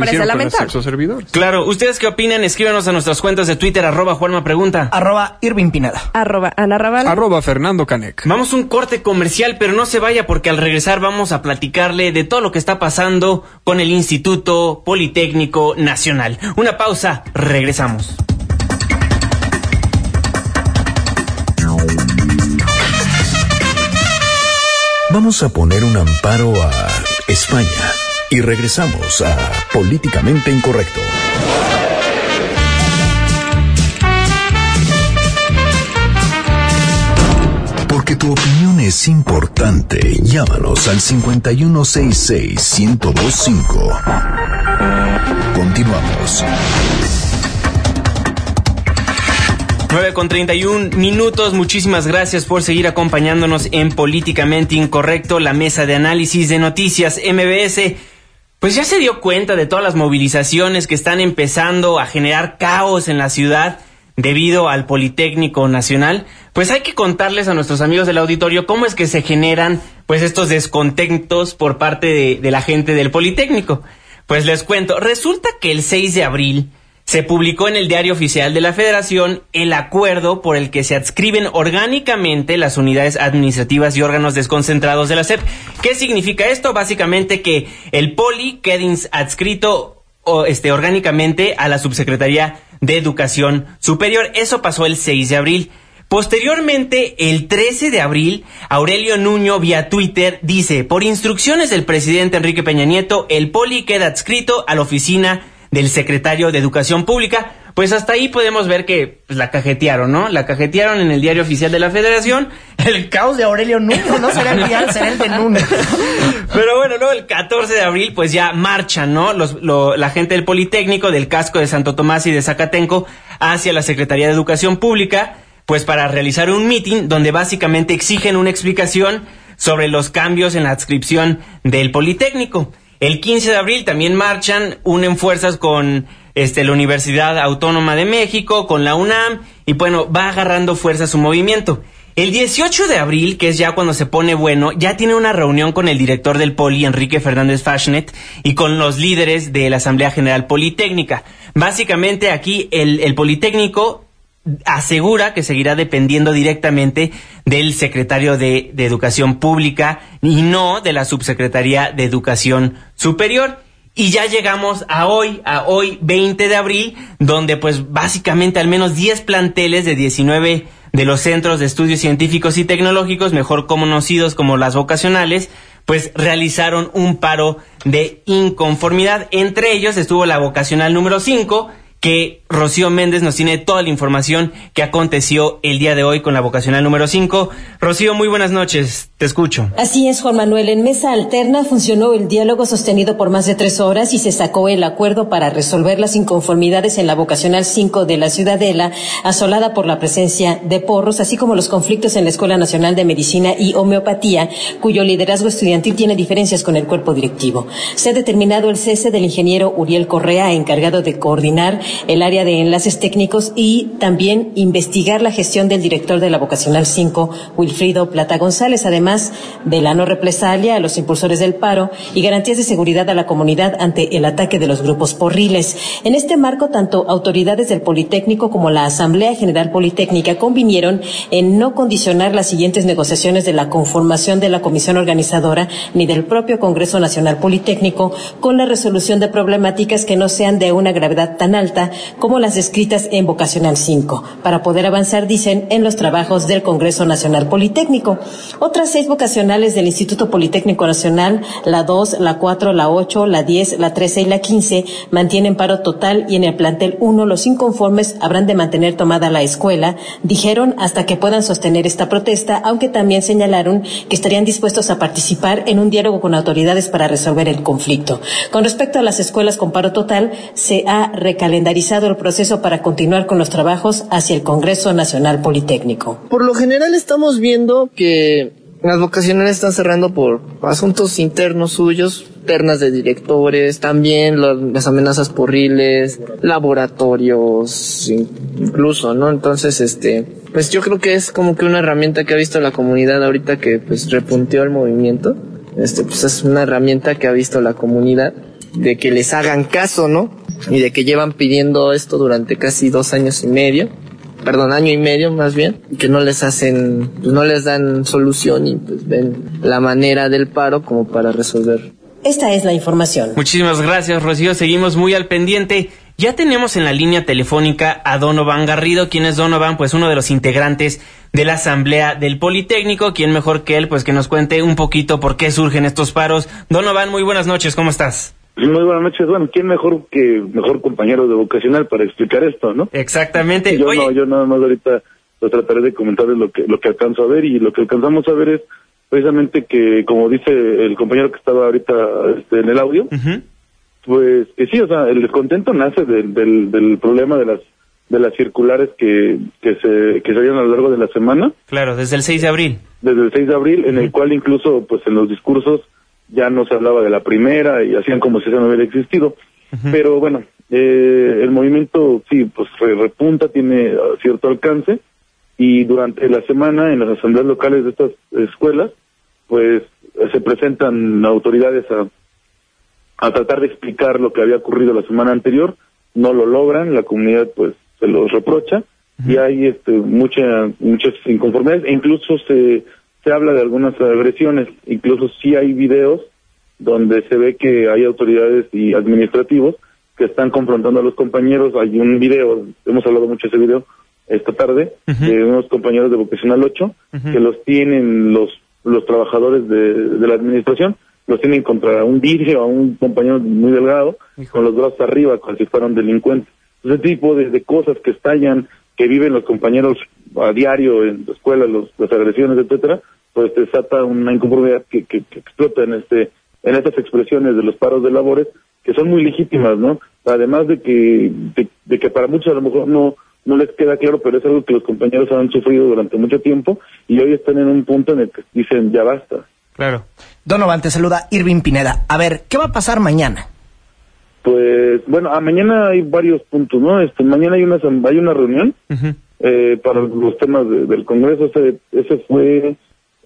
Claro, ¿ustedes qué opinan? Escríbanos a nuestras cuentas de Twitter, arroba Juanma Pregunta. Arroba Irving Pineda. Arroba Ana Raval. Arroba Fernando Canec. Vamos a un corte comercial, pero no se vaya porque al regresar vamos a platicarle de todo lo que está pasando con el Instituto Politécnico Nacional. Una pausa, regresamos. Vamos a poner un amparo a España y regresamos a Políticamente Incorrecto. Porque tu opinión es importante, llámanos al 5166-1025. Continuamos. 9 con 31 minutos. Muchísimas gracias por seguir acompañándonos en Políticamente Incorrecto, la mesa de análisis de noticias MBS. Pues ya se dio cuenta de todas las movilizaciones que están empezando a generar caos en la ciudad debido al Politécnico Nacional. Pues hay que contarles a nuestros amigos del auditorio cómo es que se generan pues estos descontentos por parte de, de la gente del Politécnico. Pues les cuento, resulta que el 6 de abril se publicó en el Diario Oficial de la Federación el acuerdo por el que se adscriben orgánicamente las unidades administrativas y órganos desconcentrados de la SEP. ¿Qué significa esto? Básicamente que el Poli quede adscrito este, orgánicamente a la Subsecretaría de Educación Superior. Eso pasó el 6 de abril. Posteriormente, el 13 de abril, Aurelio Nuño vía Twitter dice, por instrucciones del presidente Enrique Peña Nieto, el poli queda adscrito a la oficina del secretario de Educación Pública. Pues hasta ahí podemos ver que pues, la cajetearon, ¿no? La cajetearon en el diario oficial de la Federación. El caos de Aurelio Nuño, no será el diario, será el de Nuño. Pero bueno, luego el 14 de abril, pues ya marchan, ¿no? Los, la gente del Politécnico, del casco de Santo Tomás y de Zacatenco hacia la Secretaría de Educación Pública pues para realizar un meeting donde básicamente exigen una explicación sobre los cambios en la adscripción del Politécnico. El 15 de abril también marchan, unen fuerzas con este, la Universidad Autónoma de México, con la UNAM, y bueno, va agarrando fuerza su movimiento. El 18 de abril, que es ya cuando se pone bueno, ya tiene una reunión con el director del Poli, Enrique Fernández Fashnet, y con los líderes de la Asamblea General Politécnica. Básicamente aquí el, el Politécnico asegura que seguirá dependiendo directamente del secretario de, Educación Pública y no de la subsecretaría de Educación Superior. Y ya llegamos a hoy, a hoy 20 de abril, donde pues básicamente al menos 10 planteles de 19 de los centros de estudios científicos y tecnológicos, mejor conocidos como las vocacionales, pues realizaron un paro de inconformidad. Entre ellos estuvo la vocacional número 5, que Rocío Méndez nos tiene toda la información que aconteció el día de hoy con la vocacional número 5. Rocío, muy buenas noches, te escucho. Así es, Juan Manuel. En mesa alterna funcionó el diálogo sostenido por más de tres horas y se sacó el acuerdo para resolver las inconformidades en la vocacional 5 de la Ciudadela, asolada por la presencia de porros, así como los conflictos en la Escuela Nacional de Medicina y Homeopatía, cuyo liderazgo estudiantil tiene diferencias con el cuerpo directivo. Se ha determinado el cese del ingeniero Uriel Correa, encargado de coordinar el área de enlaces técnicos y también investigar la gestión del director de la vocacional 5, Wilfrido Plata González, además de la no represalia a los impulsores del paro y garantías de seguridad a la comunidad ante el ataque de los grupos porriles. En este marco, tanto autoridades del Politécnico como la Asamblea General Politécnica convinieron en no condicionar las siguientes negociaciones de la conformación de la comisión organizadora ni del propio Congreso Nacional Politécnico con la resolución de problemáticas que no sean de una gravedad tan alta como las descritas en Vocacional 5, para poder avanzar, dicen, en los trabajos del Congreso Nacional Politécnico. Otras seis vocacionales del Instituto Politécnico Nacional, la 2, la 4, la 8, la 10, la 13 y la 15, mantienen paro total y en el plantel 1 los inconformes habrán de mantener tomada la escuela, dijeron hasta que puedan sostener esta protesta, aunque también señalaron que estarían dispuestos a participar en un diálogo con autoridades para resolver el conflicto. Con respecto a las escuelas con paro total, se ha recalendarizado el proceso para continuar con los trabajos hacia el Congreso Nacional Politécnico. Por lo general estamos viendo que las vocacionales están cerrando por asuntos internos suyos, ternas de directores, también las amenazas porriles, laboratorios, incluso, ¿no? Entonces, este, pues yo creo que es como que una herramienta que ha visto la comunidad ahorita que pues repunteó el movimiento. Este, pues es una herramienta que ha visto la comunidad de que les hagan caso, ¿no? y de que llevan pidiendo esto durante casi dos años y medio, perdón, año y medio más bien, que no les hacen, pues no les dan solución y pues ven la manera del paro como para resolver. Esta es la información. Muchísimas gracias, Rocío. Seguimos muy al pendiente. Ya tenemos en la línea telefónica a Donovan Garrido. ¿Quién es Donovan? Pues uno de los integrantes de la Asamblea del Politécnico. ¿Quién mejor que él? Pues que nos cuente un poquito por qué surgen estos paros. Donovan, muy buenas noches. ¿Cómo estás? Muy buenas noches. Bueno, ¿quién mejor que mejor compañero de vocacional para explicar esto, no? Exactamente. Yo no, yo nada más ahorita lo trataré de comentarles lo que lo que alcanzo a ver y lo que alcanzamos a ver es precisamente que, como dice el compañero que estaba ahorita este, en el audio, pues que sí, o sea, el descontento nace del, del, del problema de las de las circulares que, que se que se a lo largo de la semana. Claro, desde el 6 de abril. Desde el 6 de abril, en el cual incluso, pues en los discursos ya no se hablaba de la primera y hacían como si eso no hubiera existido. Pero bueno, eh, el movimiento sí, pues repunta, tiene uh, cierto alcance. Y durante la semana en las asambleas locales de estas escuelas, pues se presentan autoridades a, a tratar de explicar lo que había ocurrido la semana anterior, no lo logran, la comunidad pues se los reprocha. Y hay este, mucha, muchas inconformidades. E incluso se, se habla de algunas agresiones, incluso sí hay videos donde se ve que hay autoridades y administrativos que están confrontando a los compañeros. Hay un video, hemos hablado mucho de ese video esta tarde, de unos compañeros de Vocacional 8, que los tienen los, los trabajadores de, de la administración, los tienen contra un vidrio a un compañero muy delgado, con los brazos arriba, como si fueran delincuentes. Ese tipo de, de cosas que estallan, que viven los compañeros a diario en la escuela, los, las agresiones, etcétera, pues desata una inconformidad que, que, explota en este en estas expresiones de los paros de labores que son muy legítimas, ¿no? Además de que de, de que para muchos a lo mejor no no les queda claro, pero es algo que los compañeros han sufrido durante mucho tiempo y hoy están en un punto en el que dicen ya basta. Claro. Donovan, te saluda Irving Pineda. A ver, ¿qué va a pasar mañana? Pues bueno, a mañana hay varios puntos, ¿no? Este, mañana hay una hay una reunión eh, para los temas de- del Congreso. Ese, ese fue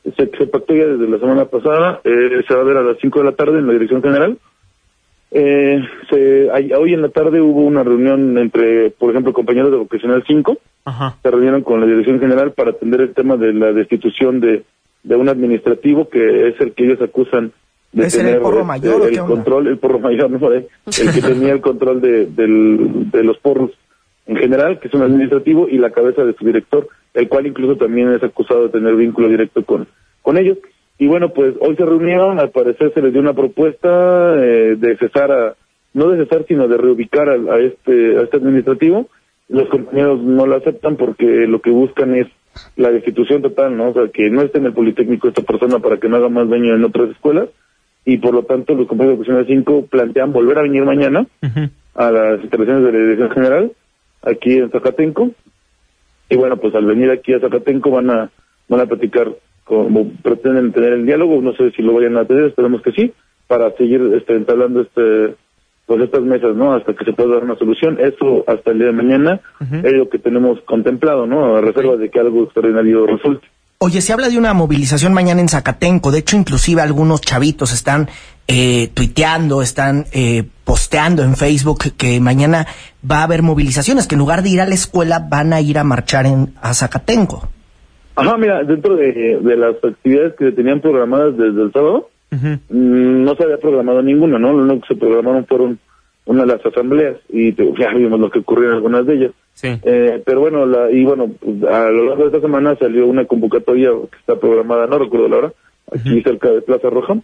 se, se pactó ya desde la semana pasada. eh, se va a ver a las 5 de la tarde en la Dirección General. Eh, se, hay- hoy en la tarde hubo una reunión entre, por ejemplo, compañeros de Vocacional 5. Ajá. Se reunieron con la Dirección General para atender el tema de la destitución de, de un administrativo que es el que ellos acusan de ¿Es en el porro este, mayor el qué onda? control, el porro mayor, no el que tenía el control de, del- de los porros en general, que es un administrativo, y la cabeza de su director, el cual incluso también es acusado de tener vínculo directo con, con ellos. Y bueno, pues hoy se reunieron, al parecer se les dio una propuesta eh, de cesar a, no de cesar, sino de reubicar a, a este, a este administrativo. Los compañeros no lo aceptan porque lo que buscan es la destitución total, ¿no? O sea, que no esté en el Politécnico esta persona para que no haga más daño en otras escuelas. Y por lo tanto, los compañeros de Vocacional 5 plantean volver a venir mañana a las instalaciones de la Dirección General, aquí en Zacatenco. Y bueno, pues al venir aquí a Zacatenco van a, van a platicar como pretenden tener el diálogo, no sé si lo vayan a tener, esperemos que sí, para seguir este, entablando este, pues estas mesas, ¿no? Hasta que se pueda dar una solución. Eso hasta el día de mañana es lo que tenemos contemplado, ¿no? A reserva de que algo extraordinario resulte. Oye, se habla de una movilización mañana en Zacatenco. De hecho, inclusive algunos chavitos están eh, tuiteando, están eh, posteando en Facebook que mañana va a haber movilizaciones, que en lugar de ir a la escuela van a ir a marchar en, a Zacatenco. Ajá, mira, dentro de, de las actividades que se tenían programadas desde el sábado, mm, no se había programado ninguna, ¿no? Lo único que se programaron fueron una de las asambleas y ya vimos lo que ocurrió en algunas de ellas. Sí. Eh, pero bueno, la, y bueno, pues, a lo largo de esta semana salió una convocatoria que está programada, no recuerdo la hora, aquí cerca de Plaza Roja,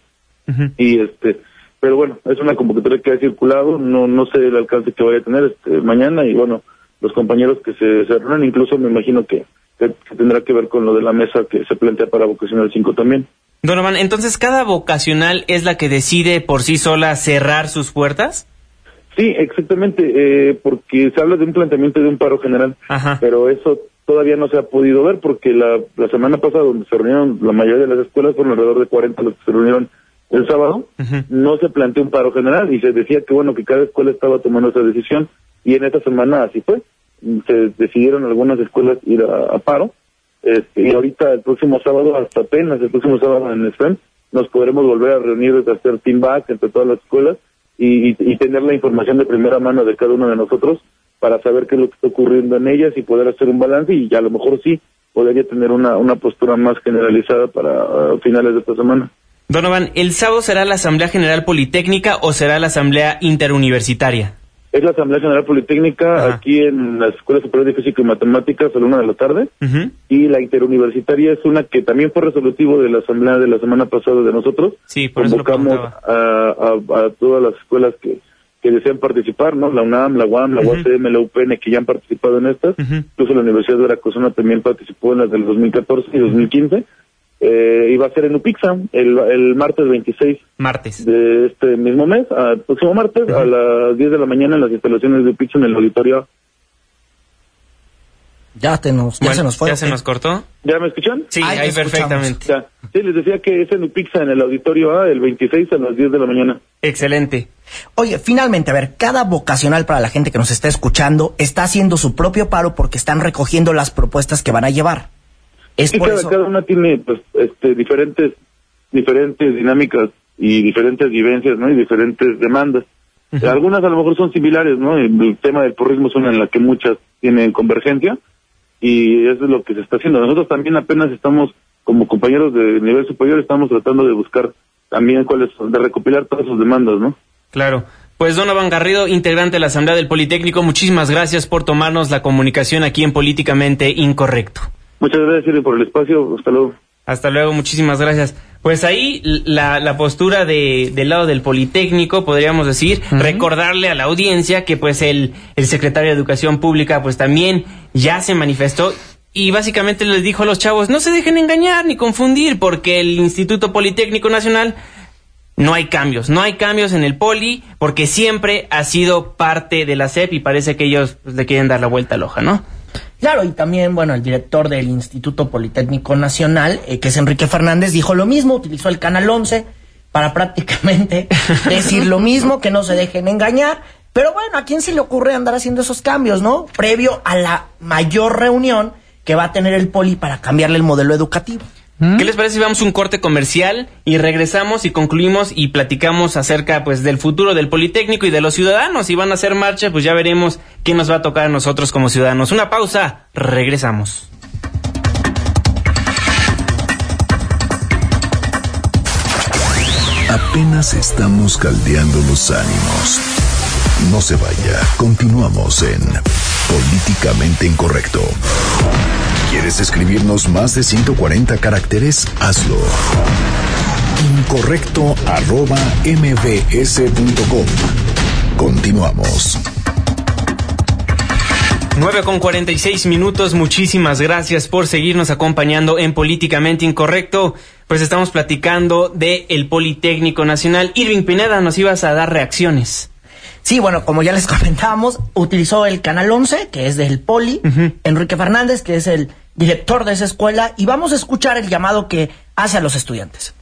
y este, pero bueno, es una convocatoria que ha circulado, no no sé el alcance que vaya a tener este, mañana y bueno, los compañeros que se, se reúnen, incluso me imagino que, que, que tendrá que ver con lo de la mesa que se plantea para Vocacional 5 también. Donovan, entonces cada vocacional es la que decide por sí sola cerrar sus puertas. Sí, exactamente, eh, porque se habla de un planteamiento de un paro general, pero eso todavía no se ha podido ver porque la, la semana pasada donde se reunieron la mayoría de las escuelas, fueron alrededor de 40 los que se reunieron el sábado, no se planteó un paro general y se decía que bueno, que cada escuela estaba tomando esa decisión y en esta semana así fue. Se decidieron algunas escuelas ir a, a paro este, y ahorita el próximo sábado, hasta apenas el próximo sábado en el SPEM, nos podremos volver a reunir desde hacer team back entre todas las escuelas y, y, tener la información de primera mano de cada uno de nosotros para saber qué es lo que está ocurriendo en ellas y poder hacer un balance y a lo mejor sí podría tener una, una postura más generalizada para uh, finales de esta semana. Donovan, ¿el sábado será la Asamblea General Politécnica o será la Asamblea Interuniversitaria? Es la Asamblea General Politécnica aquí en la Escuela Superior de Física y Matemáticas a la una de la tarde y la interuniversitaria es una que también fue resolutivo de la Asamblea de la semana pasada de nosotros. Sí, por eso lo Convocamos a, a, a todas las escuelas que, que desean participar, ¿no? La UNAM, la UAM, la UACM, la UPN, que ya han participado en estas. Incluso la Universidad de Veracruzana también participó en las del 2014 y 2015. Eh, iba a ser en Upixa el, el martes 26 martes de este mismo mes, al próximo martes, a las 10 de la mañana en las instalaciones de Upixa en el auditorio. Ya, te nos, ya Bueno, se nos fue. ¿Ya se nos cortó? ¿Ya me escuchan? Sí, Ay, ahí escuchamos. perfectamente. Ya. Sí, les decía que es en Upixa, en el auditorio A, el 26 a las 10 de la mañana. Excelente. Oye, finalmente, a ver, cada vocacional para la gente que nos está escuchando está haciendo su propio paro porque están recogiendo las propuestas que van a llevar. Es por cada, eso. cada una tiene pues este diferentes diferentes dinámicas y diferentes vivencias, ¿no? Y diferentes demandas. Algunas a lo mejor son similares, ¿no? El, tema del porrismo es una en la que muchas tienen convergencia y eso es lo que se está haciendo. Nosotros también apenas estamos, como compañeros de nivel superior, estamos tratando de buscar también cuáles son, de recopilar todas sus demandas, ¿no? Claro. Pues Donovan Garrido, integrante de la Asamblea del Politécnico, muchísimas gracias por tomarnos la comunicación aquí en Políticamente Incorrecto. Muchas gracias, por el espacio. Hasta luego. Hasta luego, muchísimas gracias. Pues ahí la, la postura de, del lado del Politécnico, podríamos decir, recordarle a la audiencia que pues el, el secretario de Educación Pública pues también ya se manifestó y básicamente les dijo a los chavos, no se dejen engañar ni confundir porque el Instituto Politécnico Nacional no hay cambios, no hay cambios en el poli porque siempre ha sido parte de la SEP y parece que ellos pues, le quieren dar la vuelta al hoja, ¿no? Claro, y también, bueno, el director del Instituto Politécnico Nacional, eh, que es Enrique Fernández, dijo lo mismo, utilizó el Canal 11 para prácticamente decir lo mismo, que no se dejen engañar. Pero bueno, ¿a quién se le ocurre andar haciendo esos cambios, no? Previo a la mayor reunión que va a tener el Poli para cambiarle el modelo educativo. ¿Qué les parece si vamos a un corte comercial y regresamos y concluimos y platicamos acerca pues del futuro del Politécnico y de los ciudadanos? Si van a hacer marcha, pues ya veremos qué nos va a tocar a nosotros como ciudadanos. Una pausa, regresamos. Apenas estamos caldeando los ánimos. No se vaya, continuamos en Políticamente Incorrecto. ¿Quieres escribirnos más de 140 caracteres? Hazlo. Incorrecto arroba mbs.com. Continuamos. 9 con 46 minutos, muchísimas gracias por seguirnos acompañando en Políticamente Incorrecto. Pues estamos platicando de el Politécnico Nacional. Irving Pineda, nos ibas a dar reacciones. Sí, bueno, como ya les comentábamos, utilizó el Canal 11, que es del Poli, Enrique Fernández, que es el director de esa escuela, y vamos a escuchar el llamado que hace a los estudiantes.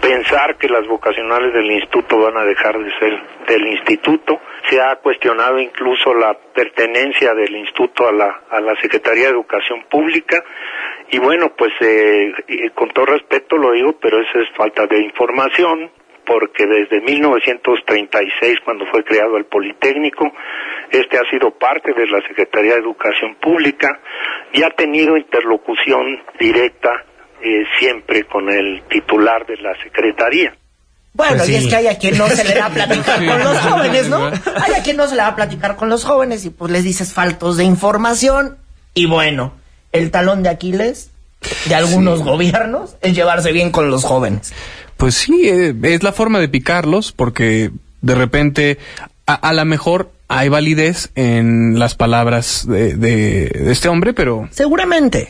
Pensar que las vocacionales del instituto van a dejar de ser del instituto. Se ha cuestionado incluso la pertenencia del instituto a la, a la Secretaría de Educación Pública. Y bueno, pues eh, con todo respeto lo digo, pero eso es falta de información porque desde 1936, cuando fue creado el Politécnico, este ha sido parte de la Secretaría de Educación Pública y ha tenido interlocución directa eh, siempre con el titular de la Secretaría. Bueno, Pues y es que hay a quien no se le da a platicar Sí, con los jóvenes, ¿no? Hay a quien no se le da a platicar con los jóvenes y pues les dices faltos de información. Y bueno, el talón de Aquiles de algunos gobiernos es llevarse bien con los jóvenes. Pues sí, eh, es la forma de picarlos porque de repente a, a lo mejor hay validez en las palabras de, de- de este hombre, pero Seguramente.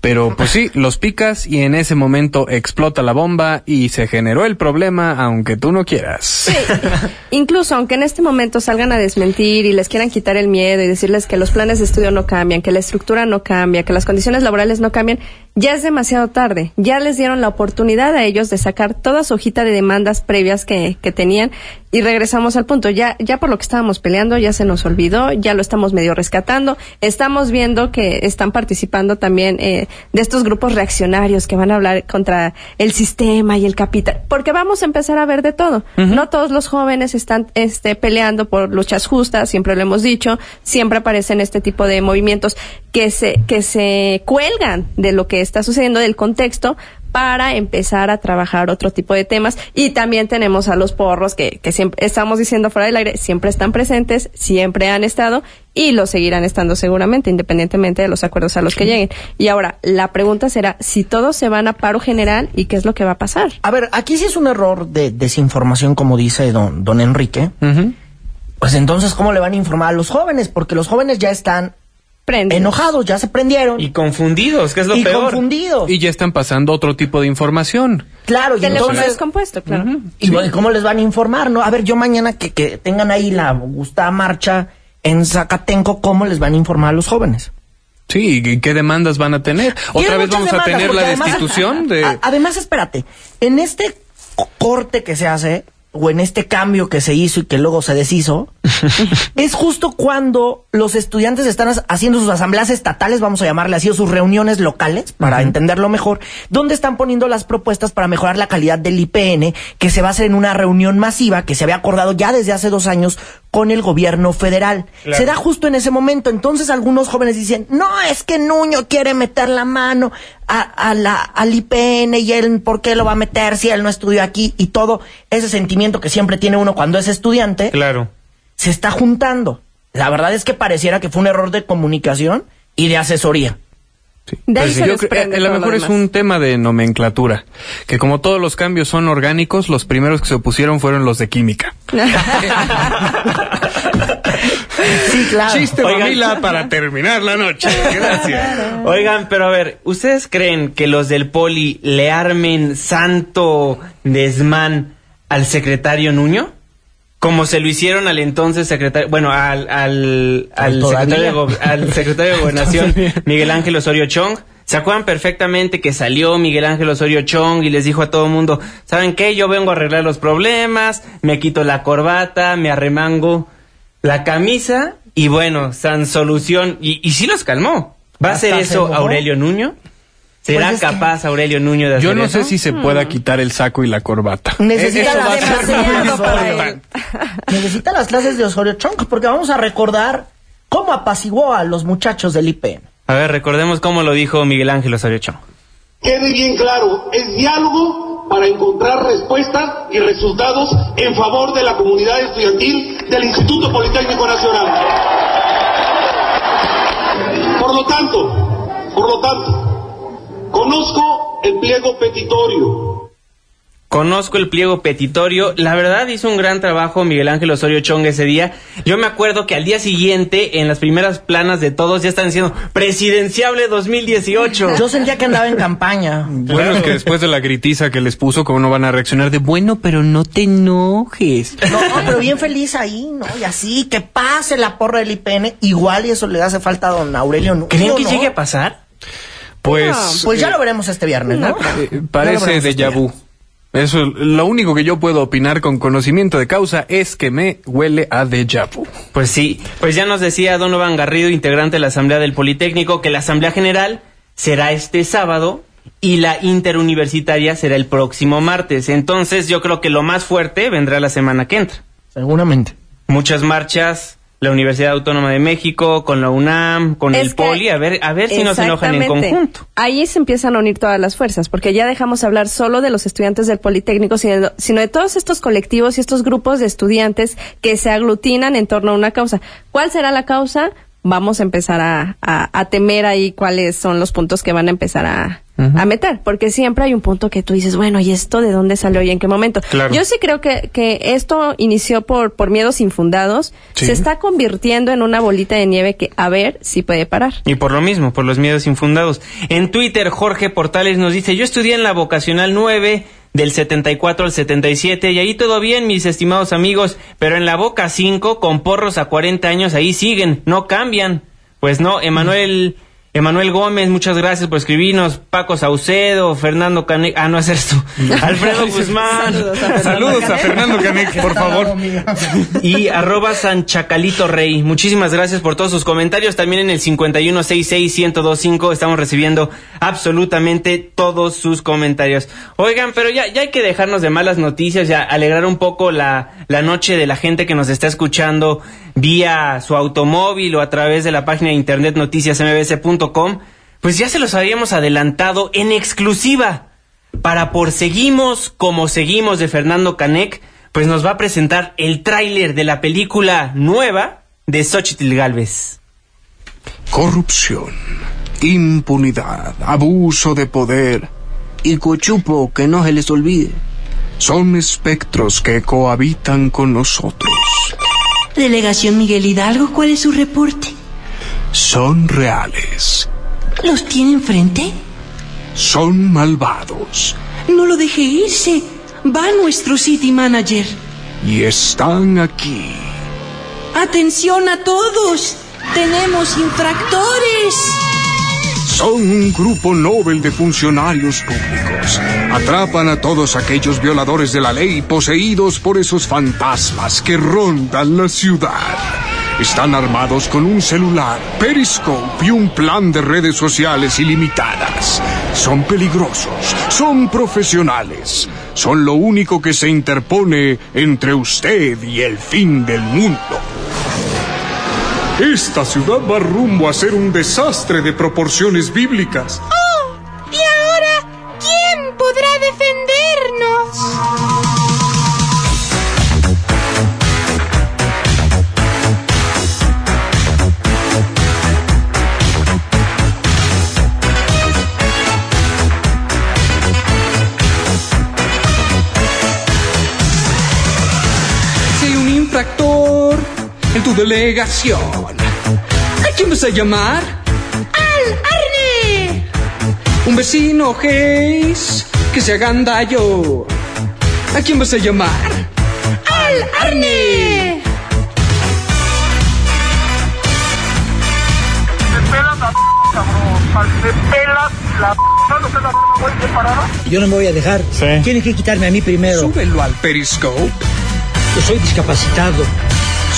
pero pues sí, los picas y en ese momento explota la bomba y se generó el problema aunque tú no quieras. Incluso aunque en este momento salgan a desmentir y les quieran quitar el miedo y decirles que los planes de estudio no cambian, que la estructura no cambia, que las condiciones laborales no cambian, ya es demasiado tarde. Ya les dieron la oportunidad a ellos de sacar toda su hojita de demandas previas que, que tenían y regresamos al punto. Ya, ya por lo que estábamos peleando ya se nos olvidó, ya lo estamos medio rescatando. Estamos viendo que están participando también eh, de estos grupos reaccionarios que van a hablar contra el sistema y el capital, porque vamos a empezar a ver de todo. No todos los jóvenes están este, peleando por luchas justas, siempre lo hemos dicho, siempre aparecen este tipo de movimientos que se, que se cuelgan de lo que está sucediendo, del contexto, para empezar a trabajar otro tipo de temas. Y también tenemos a los porros que, que siempre estamos diciendo fuera del aire, siempre están presentes, siempre han estado y lo seguirán estando seguramente, independientemente de los acuerdos a los que lleguen. Y ahora, la pregunta será si todos se van a paro general y qué es lo que va a pasar. A ver, aquí sí es un error de desinformación, como dice don, don Enrique. Pues entonces, ¿cómo le van a informar a los jóvenes? Porque los jóvenes ya están enojados, ya se prendieron. Y confundidos, que es lo Y peor. confundidos. Y ya están pasando otro tipo de información. Claro, y Teléfono entonces... descompuesto, claro. ¿Y bueno, cómo les van a informar, no? A ver, yo mañana que, que tengan ahí la Augusta Marcha en Zacatenco, ¿cómo les van a informar a los jóvenes? Sí, ¿y qué demandas van a tener? ¿Otra vez vamos a tener la además- destitución de...? además, espérate, en este co- corte que se hace, o en este cambio que se hizo y que luego se deshizo, es justo cuando los estudiantes están haciendo sus asambleas estatales, vamos a llamarle así, o sus reuniones locales, para entenderlo mejor, donde están poniendo las propuestas para mejorar la calidad del IPN, que se va a hacer en una reunión masiva que se había acordado ya desde hace dos años con el gobierno federal. Se da justo en ese momento. Entonces algunos jóvenes dicen, no, es que Nuño quiere meter la mano a, la, al IPN y él, ¿por qué lo va a meter si él no estudió aquí? Y todo ese sentimiento que siempre tiene uno cuando es estudiante. Claro. Se está juntando. La verdad es que pareciera que fue un error de comunicación y de asesoría. Sí. Pues yo creo a lo mejor es un tema de nomenclatura, que como todos los cambios son orgánicos, los primeros que se opusieron fueron los de química. sí, claro. Chiste Oigan, para terminar la noche. Gracias. Oigan, pero a ver, ¿ustedes creen que los del poli le armen santo desmán al secretario Nuño? Como se lo hicieron al entonces secretario, bueno, al, al, al, secretario, de, al secretario de Gobernación, Miguel Ángel Osorio Chong. ¿Se acuerdan perfectamente que salió Miguel Ángel Osorio Chong y les dijo a todo el mundo, ¿saben qué? Yo vengo a arreglar los problemas, me quito la corbata, me arremango la camisa y bueno, san solución. Y, y sí los calmó. ¿Va a hacer eso Aurelio Nuño? ¿Será pues capaz Aurelio Nuño de hacer Yo no sé si se pueda Hmm. quitar el saco y la corbata. Necesita Eso las clases. Necesita las clases de Osorio Chong porque vamos a recordar cómo apaciguó a los muchachos del IPN. A ver, recordemos cómo lo dijo Miguel Ángel Osorio Chong. Quede bien claro, es diálogo para encontrar respuestas y resultados en favor de la comunidad estudiantil del Instituto Politécnico Nacional. Por lo tanto, por lo tanto, conozco el pliego petitorio. Conozco el pliego petitorio. La verdad hizo un gran trabajo Miguel Ángel Osorio Chong ese día. Yo me acuerdo que al día siguiente, en las primeras planas de todos, ya están diciendo presidenciable 2018. Yo sentía que andaba en campaña. Bueno, es que después de la gritiza que les puso, ¿cómo no van a reaccionar de bueno, pero no te enojes? No, pero bien feliz ahí, ¿no? Y así, que pase la porra del IPN, igual y eso le hace falta a don Aurelio. ¿Creen que ¿no? llegue a pasar? Pues, Pues ya eh, lo veremos este viernes, ¿no? eh, parece de este vu. Eso, lo único que yo puedo opinar con conocimiento de causa es que me huele a déjà vu. Pues sí, pues ya nos decía Donovan Garrido, integrante de la Asamblea del Politécnico, que la Asamblea General será este sábado y la interuniversitaria será el próximo martes. Entonces yo creo que lo más fuerte vendrá la semana que entra. Seguramente. Muchas marchas, la Universidad Autónoma de México, con la UNAM, con Es el Poli, a ver, a ver si nos enojan en conjunto. Ahí se empiezan a unir todas las fuerzas, porque ya dejamos hablar solo de los estudiantes del Politécnico, sino, sino de todos estos colectivos y estos grupos de estudiantes que se aglutinan en torno a una causa. ¿Cuál será la causa? Vamos a empezar a, a- a temer ahí cuáles son los puntos que van a empezar a, a meter, porque siempre hay un punto que tú dices, bueno, ¿y esto de dónde salió y en qué momento? Claro. Yo sí creo que, que esto inició por, por miedos infundados, Sí. se está convirtiendo en una bolita de nieve que a ver si puede parar. Y por lo mismo, por los miedos infundados. En Twitter, Jorge Portales nos dice, yo estudié en la vocacional 9 del 74 al 77 y ahí todo bien, mis estimados amigos, pero en la Boca 5, con porros a 40 años, ahí siguen, no cambian. Pues no, Emanuel... Emanuel Gómez, muchas gracias por escribirnos. Paco Saucedo, Fernando Canek. Ah, no es esto. Alfredo Guzmán. Saludos a Fernando Canek, por favor. Y arroba San Chacalito Rey. Muchísimas gracias por todos sus comentarios. También en el 5166-1025 estamos recibiendo absolutamente todos sus comentarios. Oigan, pero ya, ya hay que dejarnos de malas noticias, ya alegrar un poco la, la noche de la gente que nos está escuchando vía su automóvil o a través de la página de internet noticiasmbs.com. Pues ya se los habíamos adelantado en exclusiva para Por Seguimos como Seguimos de Fernando Canek, pues nos va a presentar el tráiler de la película nueva de Xochitl Galvez. Corrupción, impunidad, abuso de poder. Y cochupo, que no se les olvide. Son espectros que cohabitan con nosotros. Delegación Miguel Hidalgo, ¿cuál es su reporte? Son reales. ¿Los tiene enfrente? Son malvados. No lo deje irse. Va nuestro City Manager. Y están aquí. Atención a todos. Tenemos infractores. Son un grupo noble de funcionarios públicos. Atrapan a todos aquellos violadores de la ley poseídos por esos fantasmas que rondan la ciudad. Están armados con un celular, Periscope y un plan de redes sociales ilimitadas. Son peligrosos, son profesionales, son lo único que se interpone entre usted y el fin del mundo. Esta ciudad va rumbo a ser un desastre de proporciones bíblicas. Delegación, ¿a quién vas a llamar? ¡Al Arne! Un vecino Hayes que se hagan daño. ¿A quién vas a llamar? ¡Al Arne! Yo no me voy a dejar. Tienes que quitarme a mí primero. Súbelo al Periscope. Yo soy discapacitado.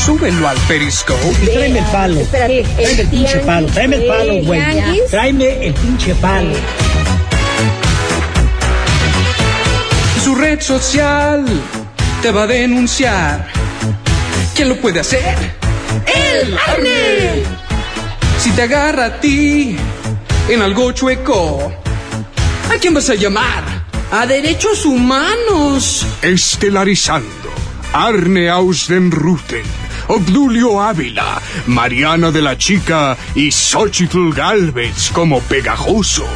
Súbelo al Periscope. Y tráeme el palo. Espérate, Tráeme el pinche palo. Tráeme el palo, güey. Tráeme el pinche palo. Su red social te va a denunciar. ¿Quién lo puede hacer? ¡El Arne! Si te agarra a ti en algo chueco, ¿a quién vas a llamar? A derechos humanos. Estelarizando. Arne Ausdenruten, Obdulio Ávila, Mariana de la Chica y Xochitl Galvez como pegajoso.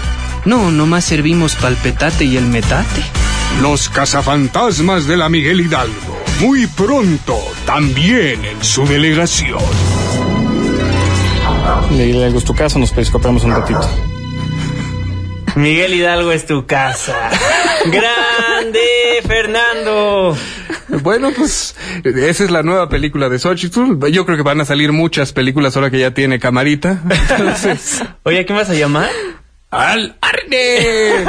No, nomás servimos palpetate y el metate. Los cazafantasmas de la Miguel Hidalgo. Muy pronto, también en su delegación. Miguel Hidalgo es tu casa, nos periscopeamos un ratito. Miguel Hidalgo es tu casa. ¡Grande, Fernando! Bueno, pues esa es la nueva película de Xochitl. Yo creo que van a salir muchas películas ahora que ya tiene camarita. Entonces, Oye, ¿a quién vas a llamar? ¡Al Arne!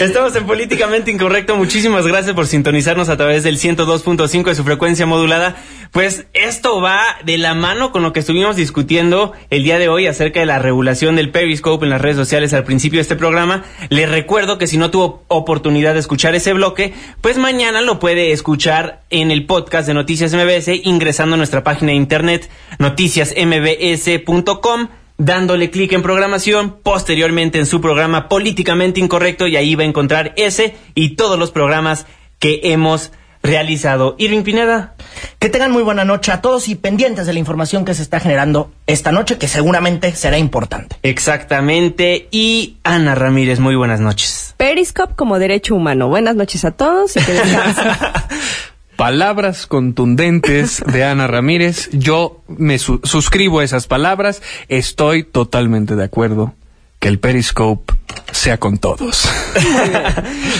Estamos en Políticamente Incorrecto. Muchísimas gracias por sintonizarnos a través del 102.5 de su frecuencia modulada. Pues esto va de la mano con lo que estuvimos discutiendo el día de hoy acerca de la regulación del Periscope en las redes sociales al principio de este programa. Les recuerdo que si no tuvo oportunidad de escuchar ese bloque, pues mañana lo puede escuchar en el podcast de Noticias MBS ingresando a nuestra página de internet noticiasmbs.com dándole clic en programación, posteriormente en su programa Políticamente Incorrecto y ahí va a encontrar ese y todos los programas que hemos realizado. Irving Pineda. Que tengan muy buena noche a todos y pendientes de la información que se está generando esta noche, que seguramente será importante. Exactamente. Y Ana Ramírez, muy buenas noches. Periscope como derecho humano. Buenas noches a todos y que descansen. palabras contundentes de Ana Ramírez. Yo me su- suscribo a esas palabras. Estoy totalmente de acuerdo que el Periscope sea con todos.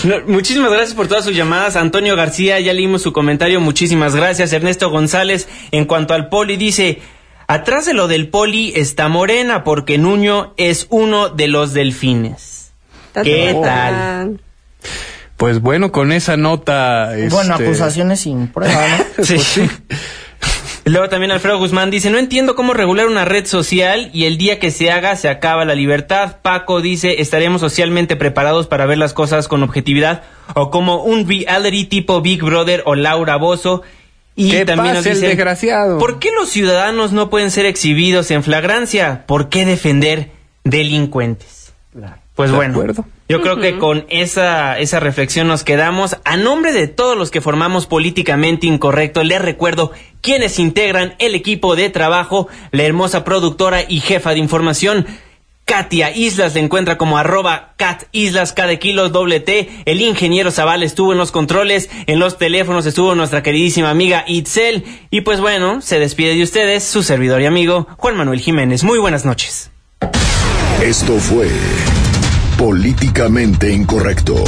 No, muchísimas gracias por todas sus llamadas. Antonio García, ya leímos su comentario. Muchísimas gracias. Ernesto González, en cuanto al poli, dice: Atrás de lo del poli está Morena, porque Nuño es uno de los delfines. ¿Qué tal? Pues bueno, con esa nota. Bueno, este, acusaciones sin prueba, ¿no? Sí. Luego también Alfredo Guzmán dice, no entiendo cómo regular una red social y el día que se haga se acaba la libertad. Paco dice, estaremos socialmente preparados para ver las cosas con objetividad o como un reality tipo Big Brother o Laura Bozo. Y también nos dice, desgraciado. ¿por qué los ciudadanos no pueden ser exhibidos en flagrancia? ¿Por qué defender delincuentes? Pues De bueno, acuerdo. yo creo que con esa, esa reflexión nos quedamos. A nombre de todos los que formamos políticamente incorrecto, les recuerdo quienes integran el equipo de trabajo, la hermosa productora y jefa de información. Katia Islas le encuentra como arroba Cat Islas cada kilo doble T. El ingeniero Zaval estuvo en los controles, en los teléfonos estuvo nuestra queridísima amiga Itzel. Y pues bueno, se despide de ustedes su servidor y amigo Juan Manuel Jiménez. Muy buenas noches. Esto fue Políticamente Incorrecto.